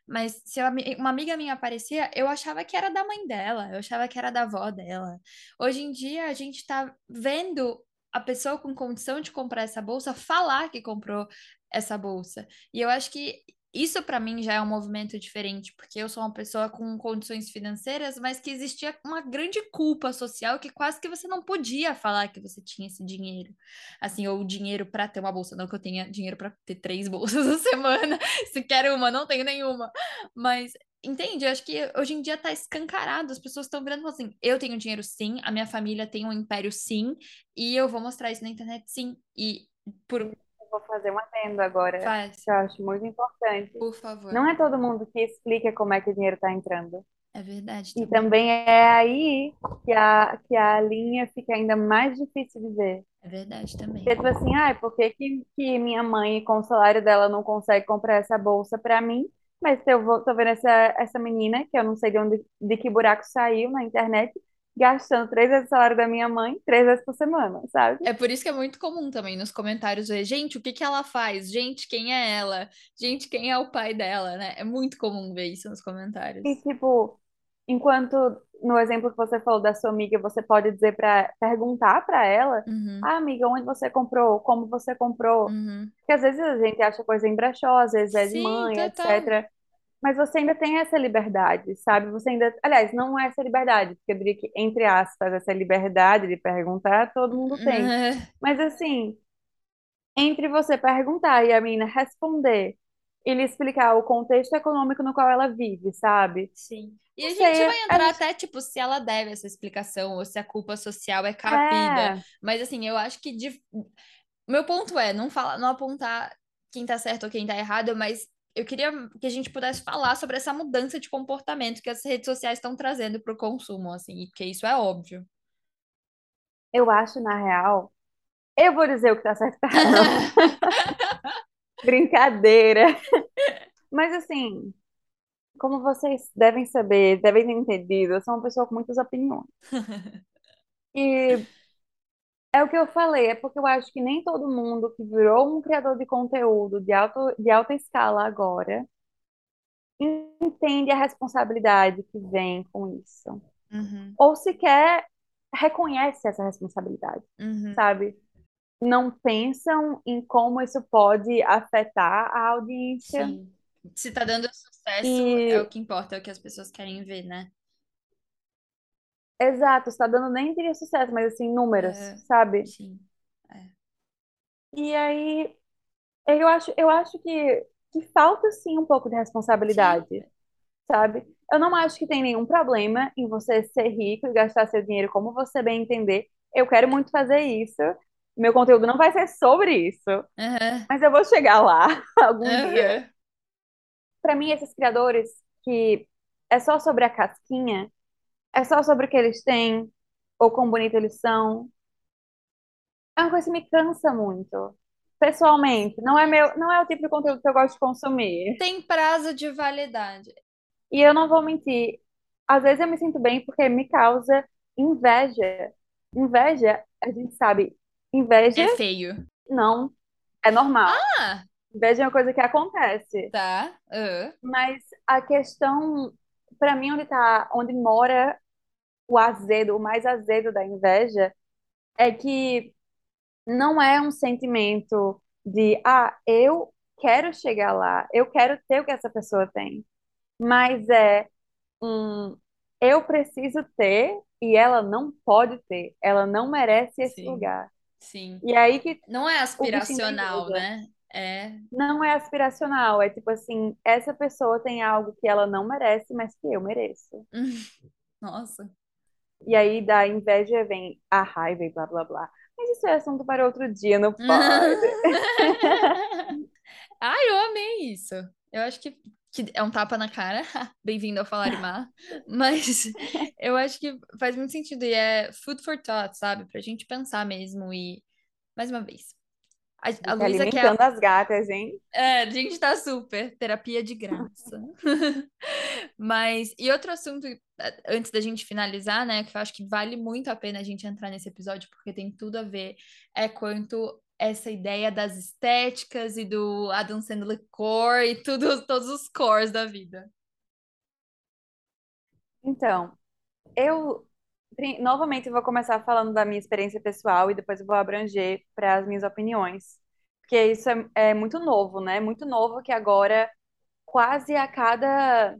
Speaker 1: Mas se uma amiga minha aparecia, eu achava que era da mãe dela, eu achava que era da avó dela. Hoje em dia, a gente tá vendo a pessoa com condição de comprar essa bolsa falar que comprou essa bolsa. E eu acho que isso para mim já é um movimento diferente, porque eu sou uma pessoa com condições financeiras, mas que existia uma grande culpa social que quase que você não podia falar que você tinha esse dinheiro. Assim, ou dinheiro para ter uma bolsa, não que eu tenha dinheiro para ter três (laughs) bolsas a semana, se quer uma, não tenho nenhuma. Mas Entende? Eu acho que hoje em dia tá escancarado, as pessoas estão virando assim: eu tenho dinheiro sim, a minha família tem um império sim, e eu vou mostrar isso na internet sim. E por
Speaker 2: vou fazer um adendo agora,
Speaker 1: faz,
Speaker 2: que eu acho muito importante.
Speaker 1: por favor.
Speaker 2: Não é todo mundo que explica como é que o dinheiro está entrando.
Speaker 1: É verdade
Speaker 2: E
Speaker 1: também.
Speaker 2: também é aí que a, que a linha fica ainda mais difícil de ver.
Speaker 1: É verdade também.
Speaker 2: Porque, tipo assim, ai, por que, que minha mãe, com o salário dela, não consegue comprar essa bolsa para mim? Mas eu vou, tô vendo essa, essa menina, que eu não sei de onde, de que buraco saiu na internet, gastando três vezes o salário da minha mãe, três vezes por semana, sabe?
Speaker 1: É por isso que é muito comum também nos comentários ver, gente, o que que ela faz? Gente, quem é ela? Gente, quem é o pai dela, né? É muito comum ver isso nos comentários.
Speaker 2: E, tipo, enquanto no exemplo que você falou da sua amiga, você pode dizer para perguntar para ela,
Speaker 1: Uhum,
Speaker 2: ah, amiga, onde você comprou? Como você comprou?
Speaker 1: uhum.
Speaker 2: Porque às vezes a gente acha coisa em brechó, às vezes é de
Speaker 1: Sim,
Speaker 2: mãe,
Speaker 1: total.
Speaker 2: etc. Mas você ainda tem essa liberdade, sabe? Você ainda, aliás, não é essa liberdade, porque eu diria que, entre aspas, essa liberdade de perguntar, todo mundo tem. Mas assim, entre você perguntar e a menina responder e lhe explicar o contexto econômico no qual ela vive, sabe?
Speaker 1: Sim. E
Speaker 2: Não
Speaker 1: a
Speaker 2: sei,
Speaker 1: gente vai
Speaker 2: a
Speaker 1: entrar
Speaker 2: gente-
Speaker 1: até, tipo, se ela deve essa explicação ou se a culpa social é capida.
Speaker 2: É,
Speaker 1: Mas, assim, eu acho que. de- Meu ponto é não falar, não apontar quem tá certo ou quem tá errado, mas eu queria que a gente pudesse falar sobre essa mudança de comportamento que as redes sociais estão trazendo pro consumo, assim, porque isso é óbvio.
Speaker 2: eu acho, na real, eu vou dizer o que tá certo tá. (laughs) Brincadeira. Mas assim, como vocês devem saber, devem ter entendido, eu sou uma pessoa com muitas opiniões. E (laughs) é o que eu falei, é porque eu acho que nem todo mundo que virou um criador de conteúdo de alto, de alta escala agora entende a responsabilidade que vem com isso.
Speaker 1: Uhum,
Speaker 2: Ou sequer reconhece essa responsabilidade,
Speaker 1: uhum.
Speaker 2: sabe? Não pensam em como isso pode afetar a audiência.
Speaker 1: Sim. Se tá dando sucesso,
Speaker 2: E-
Speaker 1: é o que importa, é o que as pessoas querem ver, né?
Speaker 2: Exato, está dando nem diria sucesso, mas assim, números,
Speaker 1: É.
Speaker 2: sabe?
Speaker 1: Sim.
Speaker 2: E aí, eu acho, eu acho que, que falta sim um pouco de responsabilidade, sabe? Eu não acho que tem nenhum problema em você ser rico e gastar seu dinheiro como você bem entender. Eu quero muito fazer isso. Meu conteúdo não vai ser sobre isso,
Speaker 1: Aham,
Speaker 2: mas eu vou chegar lá (laughs) algum dia.
Speaker 1: aham.
Speaker 2: Para mim, esses criadores que é só sobre a casquinha, é só sobre o que eles têm, ou quão bonito eles são, é uma coisa que me cansa muito. Pessoalmente, não é meu, não é o tipo de conteúdo que eu gosto de consumir.
Speaker 1: Tem prazo de validade.
Speaker 2: E eu não vou mentir, às vezes eu me sinto bem porque me causa inveja. Inveja, a gente sabe, inveja
Speaker 1: É feio.
Speaker 2: não é normal.
Speaker 1: Ah,
Speaker 2: Inveja é uma coisa que acontece.
Speaker 1: tá. ah.
Speaker 2: Mas a questão, pra mim, onde tá, onde mora o azedo, o mais azedo da inveja, é que não é um sentimento de, ah, eu quero chegar lá, eu quero ter o que essa pessoa tem. Mas é um, eu preciso ter e ela não pode ter, ela não merece esse
Speaker 1: Sim.
Speaker 2: lugar.
Speaker 1: Sim.
Speaker 2: E aí que
Speaker 1: Não é aspiracional, né? É.
Speaker 2: não é aspiracional, é tipo assim, essa pessoa tem algo que ela não merece, mas que eu mereço. (laughs)
Speaker 1: Nossa.
Speaker 2: E aí da inveja vem a raiva e blá blá blá. Mas isso é assunto para outro dia, não pode. (laughs)
Speaker 1: Ai, eu amei isso. Eu acho que, que é um tapa na cara. (laughs) Bem-vindo ao Falar Mar. Mas (laughs) eu acho que faz muito sentido e é food for thought, sabe? Pra gente pensar mesmo. E, mais uma vez, a, a
Speaker 2: Gente,
Speaker 1: Luísa quer.
Speaker 2: alimentando as gatas, hein?
Speaker 1: É, a gente tá super. Terapia de graça. (laughs) Mas, e outro assunto, eh, antes da gente finalizar, né, que eu acho que vale muito a pena a gente entrar nesse episódio, porque tem tudo a ver, é quanto essa ideia das estéticas e do Adam Sandler core e tudo, todos os cores da vida.
Speaker 2: Então, eu novamente vou começar falando da minha experiência pessoal e depois vou abranger para as minhas opiniões. Porque isso é, é muito novo, né? Muito novo que agora quase a cada,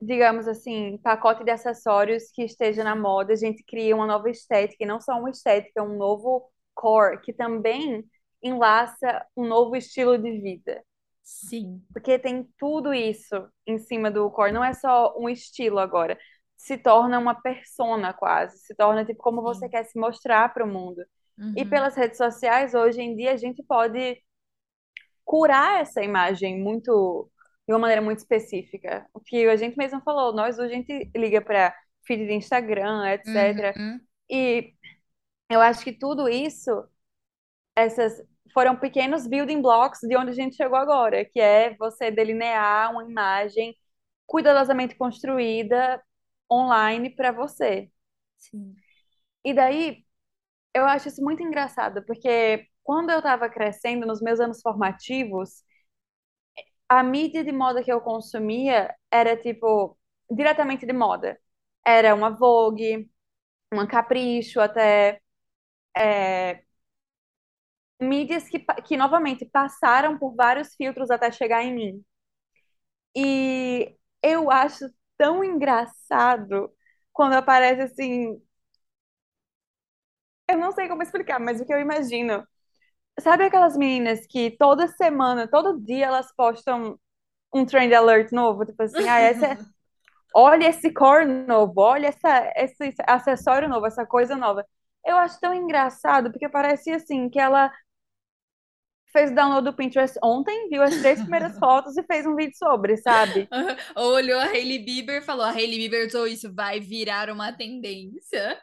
Speaker 2: digamos assim, pacote de acessórios que esteja na moda, a gente cria uma nova estética, e não só uma estética, um novo core, que também enlaça um novo estilo de vida.
Speaker 1: Sim.
Speaker 2: Porque tem tudo isso em cima do core, não é só um estilo agora. Se torna uma persona quase, se torna tipo como você
Speaker 1: Sim.
Speaker 2: quer se mostrar para o mundo. E
Speaker 1: Uhum.
Speaker 2: pelas redes sociais, hoje em dia, a gente pode curar essa imagem muito, de uma maneira muito específica. O que a gente mesmo falou, nós hoje a gente liga para feed de Instagram, etc.
Speaker 1: Uhum.
Speaker 2: E eu acho que tudo isso, essas foram pequenos building blocks de onde a gente chegou agora, que é você delinear uma imagem cuidadosamente construída online para você.
Speaker 1: Sim.
Speaker 2: E daí eu acho isso muito engraçado, porque quando eu estava crescendo, nos meus anos formativos, a mídia de moda que eu consumia era tipo diretamente de moda. Era uma Vogue, uma Capricho, até é, mídias que, que novamente passaram por vários filtros até chegar em mim. E eu acho tão engraçado quando aparece assim. Eu não sei como explicar, mas o que eu imagino Sabe aquelas meninas que toda semana, todo dia elas postam um trend alert novo? Tipo assim, ah, essa é... (laughs) olha esse core novo, olha essa, esse acessório novo, essa coisa nova. Eu acho tão engraçado, porque parece assim que ela fez o download do Pinterest ontem, viu as três primeiras (laughs) fotos e fez um vídeo sobre, sabe? (laughs)
Speaker 1: Ou olhou a Hailey Bieber e falou: a Hailey Bieber usou isso, vai virar uma tendência.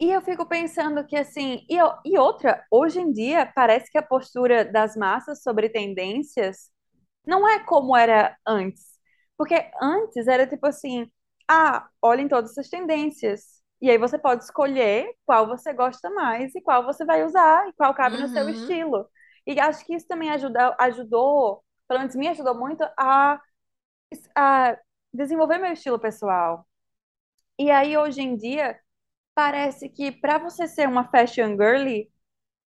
Speaker 2: E eu fico pensando que, assim, e, e outra, hoje em dia, parece que a postura das massas sobre tendências não é como era antes. Porque antes era tipo assim: ah, olhem todas essas tendências. E aí você pode escolher qual você gosta mais e qual você vai usar e qual cabe no seu
Speaker 1: Uhum.
Speaker 2: estilo. E acho que isso também ajuda, ajudou, pelo menos me ajudou muito a, a desenvolver meu estilo pessoal. E aí, hoje em dia, parece que para você ser uma fashion girly,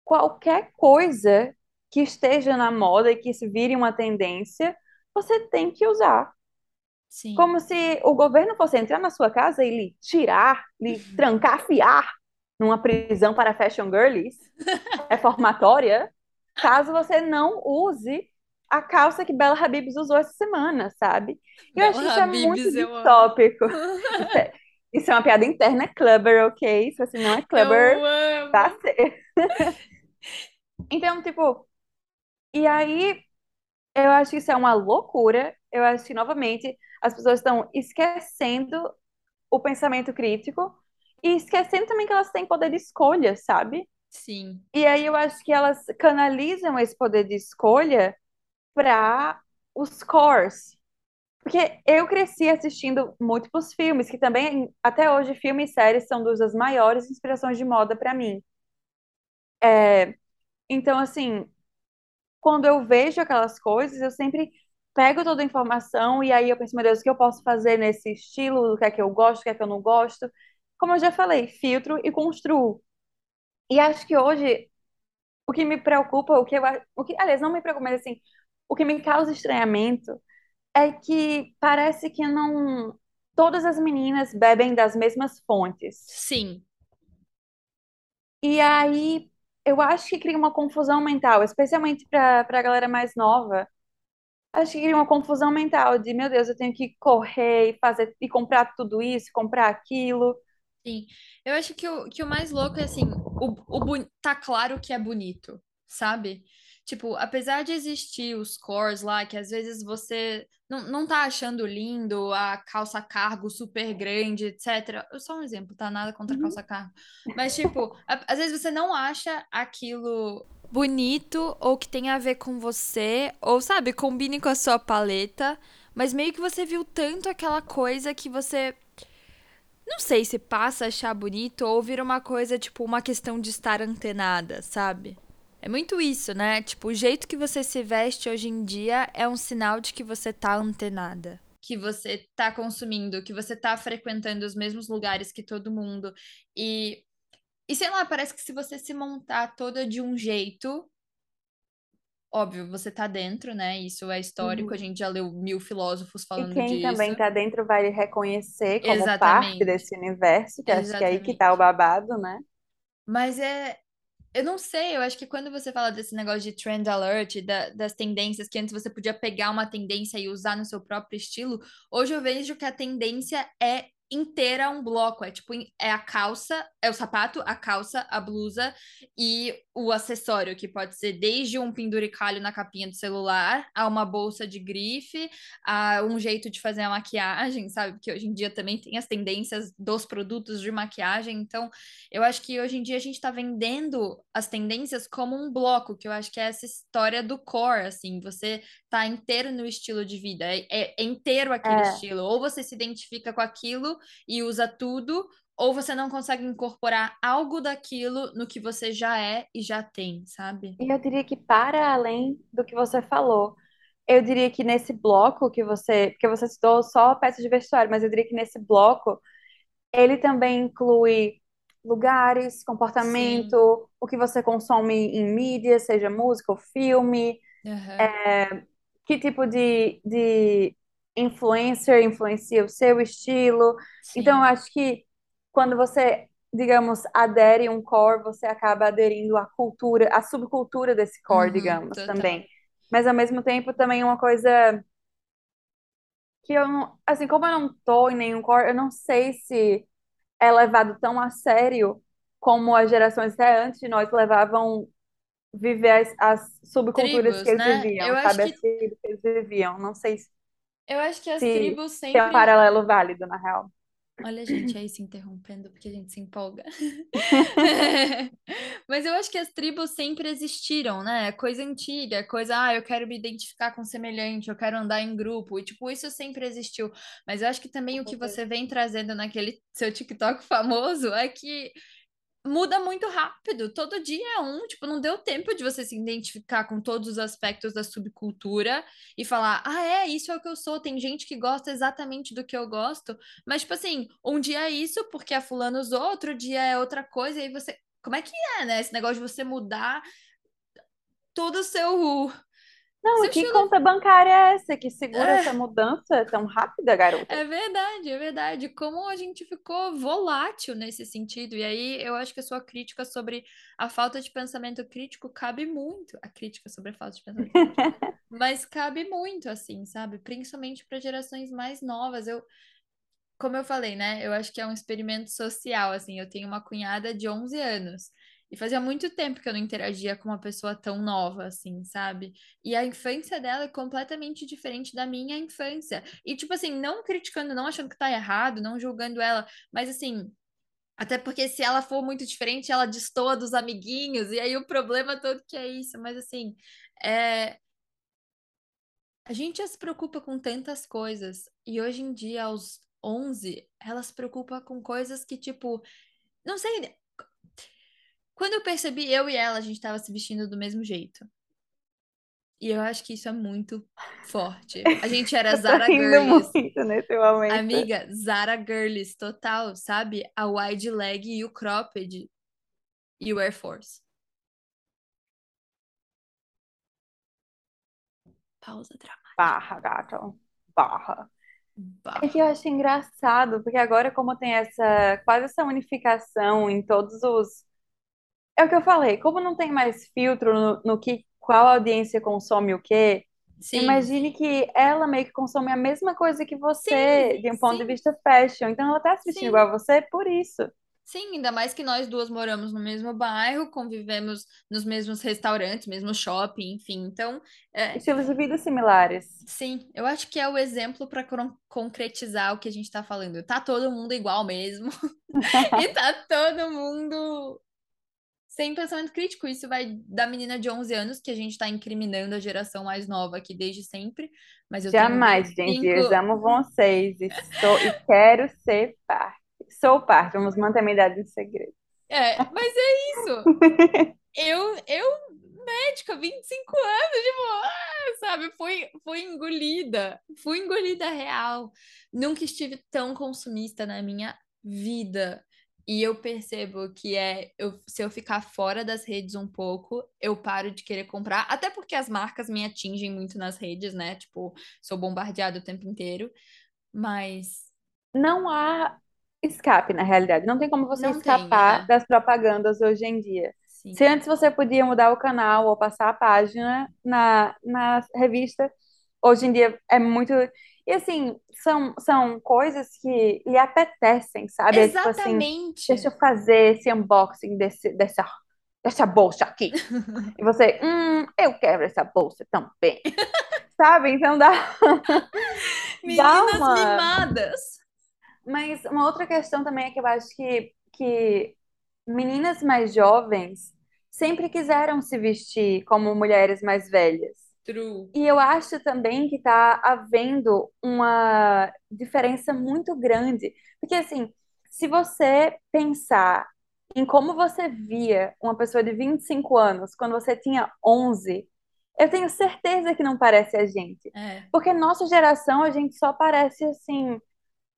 Speaker 2: qualquer coisa que esteja na moda e que se vire uma tendência, você tem que usar.
Speaker 1: Sim.
Speaker 2: Como se o governo fosse entrar na sua casa e lhe tirar, lhe trancafiar numa prisão para fashion girlies (laughs) reformatória, caso você não use a calça que Bella Habibs usou essa semana, sabe? E eu
Speaker 1: Bela
Speaker 2: acho que isso é muito
Speaker 1: Habibs, eu amo.
Speaker 2: distópico. (laughs) Isso é, isso é uma piada interna, é clubber, ok? Se você não é clubber, tá certo. (laughs) Então, tipo, e aí eu acho que isso é uma loucura. Eu acho que, novamente, as pessoas estão esquecendo o pensamento crítico e esquecendo também que elas têm poder de escolha, sabe?
Speaker 1: Sim.
Speaker 2: E aí eu acho que elas canalizam esse poder de escolha para os cores. Porque eu cresci assistindo múltiplos filmes, que também, até hoje, filmes e séries são duas das maiores inspirações de moda para mim. É, então, assim, quando eu vejo aquelas coisas, eu sempre pego toda a informação e aí eu penso, meu Deus, o que eu posso fazer nesse estilo? O que é que eu gosto, o que é que eu não gosto? Como eu já falei, filtro e construo. E acho que hoje o que me preocupa, o que eu, o que, aliás, não me preocupa, mas assim, o que me causa estranhamento é que parece que não todas as meninas bebem das mesmas fontes.
Speaker 1: Sim.
Speaker 2: E aí eu acho que cria uma confusão mental, especialmente para a galera mais nova. Acho que cria uma confusão mental de, meu Deus, eu tenho que correr e fazer e comprar tudo isso, comprar aquilo.
Speaker 1: Sim, eu acho que o, que o mais louco é assim, o, o tá claro que é bonito, sabe? Tipo, apesar de existir os cores lá, que às vezes você não, não tá achando lindo, a calça cargo super grande, etc. Eu Só um exemplo, tá? Nada contra a
Speaker 2: Uhum.
Speaker 1: calça cargo. Mas, tipo, a- às vezes você não acha aquilo bonito ou que tem a ver com você, ou sabe, combine com a sua paleta, mas meio que você viu tanto aquela coisa que você não sei se passa a achar bonito ou vira uma coisa, tipo, uma questão de estar antenada, sabe? É muito isso, né? Tipo, o jeito que você se veste hoje em dia é um sinal de que você tá antenada. Que você tá consumindo, que você tá frequentando os mesmos lugares que todo mundo. E, e sei lá, parece que se você se montar toda de um jeito, óbvio, você tá dentro, né? Isso é histórico, a
Speaker 2: Uhum.
Speaker 1: gente já leu mil filósofos
Speaker 2: E
Speaker 1: falando
Speaker 2: quem
Speaker 1: disso.
Speaker 2: também tá dentro vai reconhecer como parte
Speaker 1: Exatamente,
Speaker 2: desse universo, que acho que é aí que tá o
Speaker 1: exatamente.
Speaker 2: babado, né?
Speaker 1: Mas é, Eu não sei, eu acho que quando você fala desse negócio de trend alert, da- das tendências, que antes você podia pegar uma tendência e usar no seu próprio estilo, hoje eu vejo que a tendência é inteira um bloco. É tipo, é a calça, é o sapato, a calça, a blusa e o acessório, que pode ser desde um penduricalho na capinha do celular, a uma bolsa de grife, a um jeito de fazer a maquiagem, sabe? Porque hoje em dia também tem as tendências dos produtos de maquiagem, então. Eu acho que hoje em dia a gente está vendendo as tendências como um bloco, que eu acho que é essa história do core, assim, você tá inteiro no estilo de vida, é, é- é inteiro aquele
Speaker 2: É,
Speaker 1: estilo. Ou você se identifica com aquilo e usa tudo, ou você não consegue incorporar algo daquilo no que você já é e já tem, sabe?
Speaker 2: e eu diria que para além do que você falou, eu diria que nesse bloco que você, porque você citou só peças de vestuário, mas eu diria que nesse bloco ele também inclui lugares,
Speaker 1: Sim.
Speaker 2: comportamento, o que você consome em mídia, seja música ou filme,
Speaker 1: Aham.
Speaker 2: que tipo de, de influencer influencia o seu estilo. Então, eu
Speaker 1: Sim.
Speaker 2: acho que quando você digamos, adere um core, você acaba aderindo à cultura, à subcultura desse core,
Speaker 1: Uhum,
Speaker 2: digamos,
Speaker 1: total.
Speaker 2: também. Mas ao mesmo tempo também uma coisa que eu não, assim, como eu não tô em nenhum core, eu não sei se é levado tão a sério como as gerações até antes de nós levavam viver as, as subculturas que
Speaker 1: Tribos,
Speaker 2: eles
Speaker 1: né?
Speaker 2: viviam,
Speaker 1: Eu acho
Speaker 2: sabe? As
Speaker 1: que
Speaker 2: tribos que eles viviam. Não sei se
Speaker 1: eu acho que as
Speaker 2: se
Speaker 1: tribos
Speaker 2: tem um
Speaker 1: sempre
Speaker 2: paralelo válido, na real.
Speaker 1: Olha a gente aí se interrompendo porque a gente se empolga. (laughs) Mas eu acho que as tribos sempre existiram, né? É Coisa antiga, é coisa, ah, eu quero me identificar com semelhante, eu quero andar em grupo. E, tipo, isso sempre existiu. Mas eu acho que também o que você vem trazendo naquele seu TikTok famoso é que muda muito rápido. Todo dia é um, tipo, não deu tempo de você se identificar com todos os aspectos da subcultura e falar, ah, é, isso é o que eu sou. Tem gente que gosta exatamente do que eu gosto, mas, tipo assim, um dia é isso porque a fulano usou, outro dia é outra coisa, e aí você. Como é que é, né? Esse negócio de você mudar todo o seu,
Speaker 2: Não,
Speaker 1: seu
Speaker 2: que conta bancária é essa que segura
Speaker 1: É.
Speaker 2: essa mudança tão rápida, garota?
Speaker 1: É verdade, é verdade. Como a gente ficou volátil nesse sentido. E aí eu acho que a sua crítica sobre a falta de pensamento crítico cabe muito. A crítica sobre a falta de pensamento crítico. (laughs) Mas cabe muito, assim, sabe? Principalmente para gerações mais novas. Eu, como eu falei, né? Eu acho que é um experimento social, assim. Eu tenho uma cunhada de 11 anos. E fazia muito tempo que eu não interagia com uma pessoa tão nova, assim, sabe? E a infância dela é completamente diferente da minha infância. E, tipo assim, não criticando, não achando que tá errado, não julgando ela, mas assim. Até porque se ela for muito diferente, ela destoa dos amiguinhos, e aí o problema todo que é isso. Mas assim, é, a gente já se preocupa com tantas coisas, e hoje em dia, aos 11, ela se preocupa com coisas que, tipo, não sei. Quando eu percebi, eu e ela, a gente tava se vestindo do mesmo jeito. E eu acho que isso é muito forte. A gente era (laughs) Zara
Speaker 2: momento.
Speaker 1: Amiga, Zara Girlies, total, sabe? A wide leg e o cropped e o Air Force. Pausa dramática.
Speaker 2: Barra, gato. Barra.
Speaker 1: Bah.
Speaker 2: É que eu acho engraçado, porque agora, como tem essa quase essa unificação em todos os. É o que eu falei, como não tem mais filtro no, no que qual audiência consome o quê,
Speaker 1: Sim,
Speaker 2: imagine que ela meio que consome a mesma coisa que você,
Speaker 1: Sim,
Speaker 2: de um ponto de
Speaker 1: sim.
Speaker 2: vista fashion. Então ela tá se vestindo
Speaker 1: sim.
Speaker 2: igual a você por isso.
Speaker 1: Sim, ainda mais que nós duas moramos no mesmo bairro, convivemos nos mesmos restaurantes, mesmo shopping, enfim. Então, é,
Speaker 2: Estilos de vida similares.
Speaker 1: sim, eu acho que é o exemplo para concretizar o que a gente tá falando. Tá todo mundo igual mesmo. (laughs) (laughs) E tá todo mundo sem pensamento crítico. Isso vai da menina de 11 anos, que a gente tá incriminando a geração mais nova aqui desde sempre. Mas eu tenho
Speaker 2: Jamais, gente.
Speaker 1: 25.
Speaker 2: Eu amo vocês e, sou, e quero ser parte. Sou parte. Vamos manter minha idade em segredo.
Speaker 1: É, mas é isso. (laughs) Eu, eu, médica, 25 anos, tipo, ah, sabe, fui, fui engolida. Fui engolida real. Nunca estive tão consumista na minha vida. E eu percebo que é, eu, se eu ficar fora das redes um pouco, eu paro de querer comprar. Até porque as marcas me atingem muito nas redes, né? Tipo, sou bombardeada o tempo inteiro. Mas
Speaker 2: Não há escape, na realidade. Não tem como você
Speaker 1: não tem,
Speaker 2: escapar
Speaker 1: é.
Speaker 2: das propagandas hoje em dia.
Speaker 1: Sim.
Speaker 2: Se antes você podia mudar o canal ou passar a página na, na revista, hoje em dia é muito. E assim, são, são coisas que lhe apetecem, sabe? É tipo assim,
Speaker 1: Exatamente.
Speaker 2: deixa eu fazer esse unboxing desse, dessa, dessa bolsa aqui. E você, hum, eu quero essa bolsa também. (laughs) Sabe? Então dá, (laughs) dá
Speaker 1: Meninas
Speaker 2: uma.
Speaker 1: mimadas.
Speaker 2: Mas uma outra questão também é que eu acho que, que meninas mais jovens sempre quiseram se vestir como mulheres mais velhas.
Speaker 1: True.
Speaker 2: E eu acho também que está havendo uma diferença muito grande. Porque, assim, se você pensar em como você via uma pessoa de 25 anos quando você tinha 11, eu tenho certeza que não parece a gente.
Speaker 1: É.
Speaker 2: Porque nossa geração, a gente só parece, assim,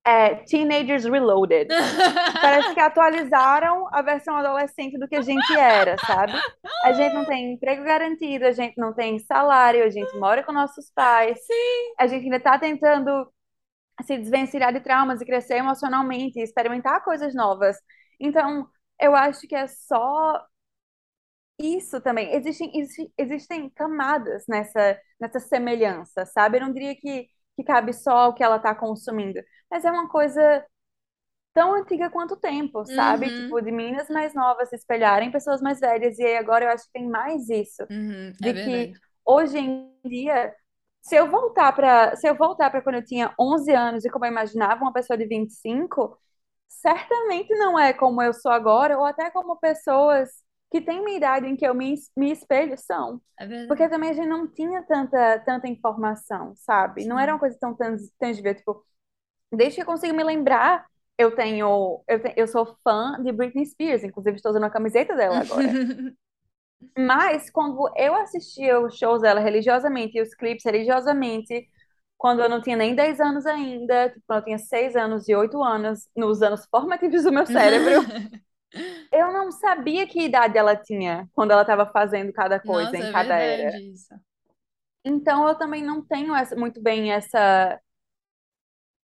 Speaker 2: é, Teenagers Reloaded. (laughs) Parece que atualizaram a versão adolescente do que a gente era, sabe? A gente não tem emprego garantido, a gente não tem salário, a gente mora com nossos pais,
Speaker 1: Sim.
Speaker 2: a gente ainda tá tentando se desvencilhar de traumas e crescer emocionalmente e experimentar coisas novas. Então, eu acho que é só isso também. Existem, exi- existem camadas nessa, nessa semelhança, sabe? Eu não diria que, que cabe só o que ela está consumindo, mas é uma coisa tão antiga quanto o tempo, sabe?
Speaker 1: Uhum,
Speaker 2: Tipo, de meninas mais novas se espelharem em pessoas mais velhas. E aí agora eu acho que tem mais isso,
Speaker 1: uhum, é
Speaker 2: de que
Speaker 1: verdade.
Speaker 2: hoje em dia, se eu voltar para, se eu voltar para quando eu tinha 11 anos e como eu imaginava uma pessoa de 25, certamente não é como eu sou agora, ou até como pessoas que têm minha idade em que eu me, me espelho são.
Speaker 1: É
Speaker 2: Porque também a gente não tinha tanta, tanta informação, sabe? Não era uma
Speaker 1: Sim.
Speaker 2: coisa tão tan- tangível, tipo, Desde que eu consigo me lembrar, eu tenho, eu, te- eu sou fã de Britney Spears, inclusive estou usando a camiseta dela agora. (laughs) Mas quando eu assistia os shows dela religiosamente e os clipes religiosamente, quando eu não tinha nem 10 anos ainda, tipo, quando eu tinha 6 anos e 8 anos, nos anos formativos do meu cérebro, (laughs) eu não sabia que idade ela tinha quando ela estava fazendo cada coisa
Speaker 1: Nossa,
Speaker 2: em
Speaker 1: é
Speaker 2: cada
Speaker 1: verdade
Speaker 2: era.
Speaker 1: isso.
Speaker 2: Então eu também não tenho essa- muito bem essa,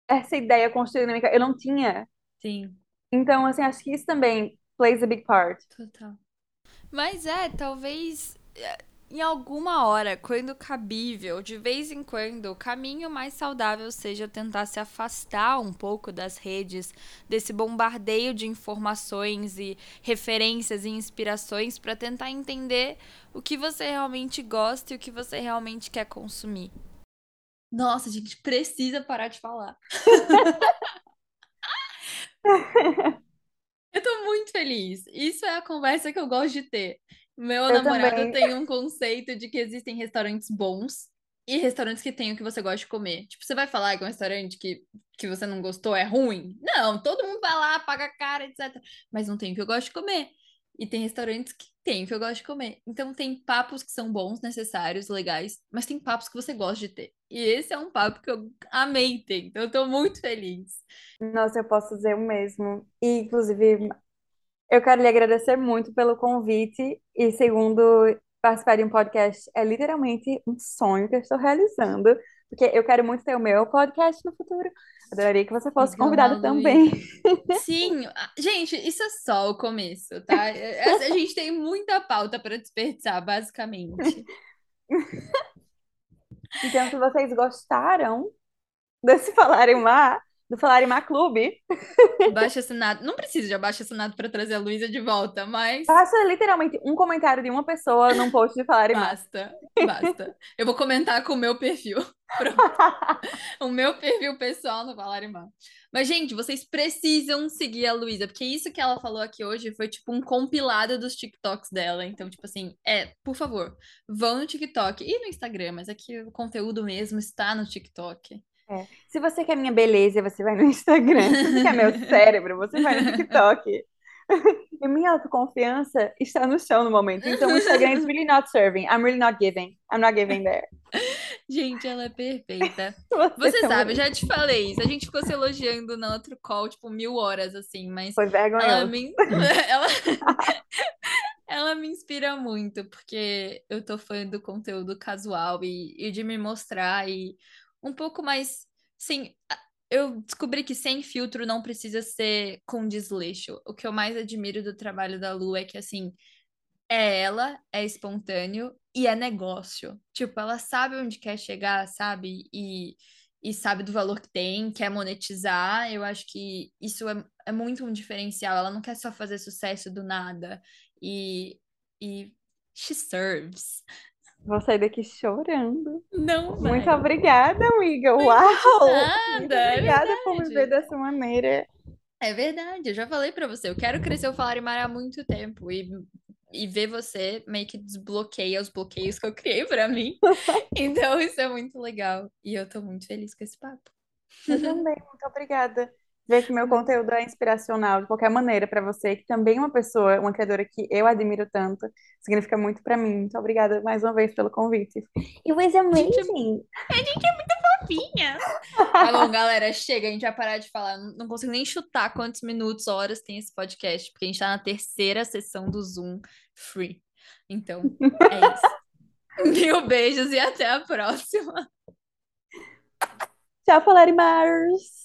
Speaker 2: essa ideia construída na minha cabeça. Eu não tinha.
Speaker 1: Sim,
Speaker 2: Então, assim, acho que isso também plays a big part.
Speaker 1: total. Mas é, talvez é, em alguma hora, quando cabível, de vez em quando, o caminho mais saudável seja tentar se afastar um pouco das redes, desse bombardeio de informações e referências e inspirações para tentar entender o que você realmente gosta e o que você realmente quer consumir. Nossa, a gente precisa parar de falar. (laughs) Eu tô muito feliz. Isso é a conversa que eu gosto de ter. Meu
Speaker 2: Eu
Speaker 1: namorado
Speaker 2: também.
Speaker 1: tem um conceito de que existem restaurantes bons e restaurantes que têm o que você gosta de comer. Tipo, você vai falar que um restaurante que, que você não gostou é ruim? Não, todo mundo vai lá, paga caro, etc. Mas não tem o que eu gosto de comer. E tem restaurantes que tem que eu gosto de comer. Então tem papos que são bons, necessários, legais, mas tem papos que você gosta de ter. E esse é um papo que eu amei ter. Então eu tô muito feliz.
Speaker 2: Nossa, eu posso dizer o mesmo. E, inclusive, eu quero lhe agradecer muito pelo convite. E, segundo, participar de um podcast é literalmente um sonho que eu estou realizando. Porque eu quero muito ter o meu podcast no futuro. Adoraria que você fosse convidada também. (laughs)
Speaker 1: Sim, gente, isso é só o começo, tá? É- é- A gente tem muita pauta para desperdiçar, basicamente. (laughs)
Speaker 2: Então, se vocês gostaram desse Falarem Mar, do Falarem Mar Clube,
Speaker 1: Abaixo assinado. Não precisa de abaixo assinado para trazer a Luísa de volta, mas
Speaker 2: faça literalmente um comentário de uma pessoa num post de Falarem Mar.
Speaker 1: basta, basta. Eu vou comentar com o meu perfil. (laughs) Pronto. O meu perfil pessoal no Valarimar. Mas, gente, vocês precisam seguir a Luísa, porque isso que ela falou aqui hoje foi tipo um compilado dos TikToks dela. Então, tipo assim, é, por favor, vão no TikTok e no Instagram, mas aqui o conteúdo mesmo está no TikTok.
Speaker 2: É. Se você quer minha beleza, você vai no (laughs) Instagram. Se você quer meu cérebro, você vai no TikTok. (laughs) E minha autoconfiança está no chão no momento. Então o Instagram is really not serving. I'm really not giving. I'm not giving there.
Speaker 1: Gente, ela é perfeita. (laughs)
Speaker 2: Você
Speaker 1: Você sabe, eu já te falei isso. A gente ficou se elogiando no outro call, tipo, mil horas, assim, mas
Speaker 2: Foi
Speaker 1: ela
Speaker 2: vergonhoso.
Speaker 1: me. Ela, ela me inspira muito, porque eu tô fã do conteúdo casual e, e de me mostrar e um pouco mais. Sim, eu descobri que sem filtro não precisa ser com desleixo. O que eu mais admiro do trabalho da Lu é que, assim, é ela, é espontâneo e é negócio. Tipo, ela sabe onde quer chegar, sabe? E, e sabe do valor que tem, quer monetizar. Eu acho que isso é, é muito um diferencial. Ela não quer só fazer sucesso do nada. E, e she serves.
Speaker 2: Vou sair daqui chorando.
Speaker 1: Não
Speaker 2: Muito
Speaker 1: vai.
Speaker 2: obrigada, amiga.
Speaker 1: De
Speaker 2: Uau! Muito
Speaker 1: nada, é
Speaker 2: obrigada por me ver dessa maneira.
Speaker 1: É verdade, eu já falei pra você. Eu quero crescer o Falarimar há muito tempo. E, e ver você meio que desbloqueia os bloqueios que eu criei pra mim. (laughs) Então, isso é muito legal. E eu tô muito feliz com esse papo.
Speaker 2: Eu também, muito obrigada. Ver que meu conteúdo é inspiracional de qualquer maneira para você, que também é uma pessoa, uma criadora que eu admiro tanto, significa muito para mim. Muito obrigada mais uma vez pelo convite. It was
Speaker 1: Gente,
Speaker 2: amazing.
Speaker 1: fofinha. Tá bom, galera, chega, a gente vai parar de falar. Não não consigo nem chutar quantos minutos, horas tem esse podcast, porque a gente tá na terceira sessão do Zoom free. Então, é isso. (laughs) Mil beijos e até a próxima.
Speaker 2: Tchau, Falarimars.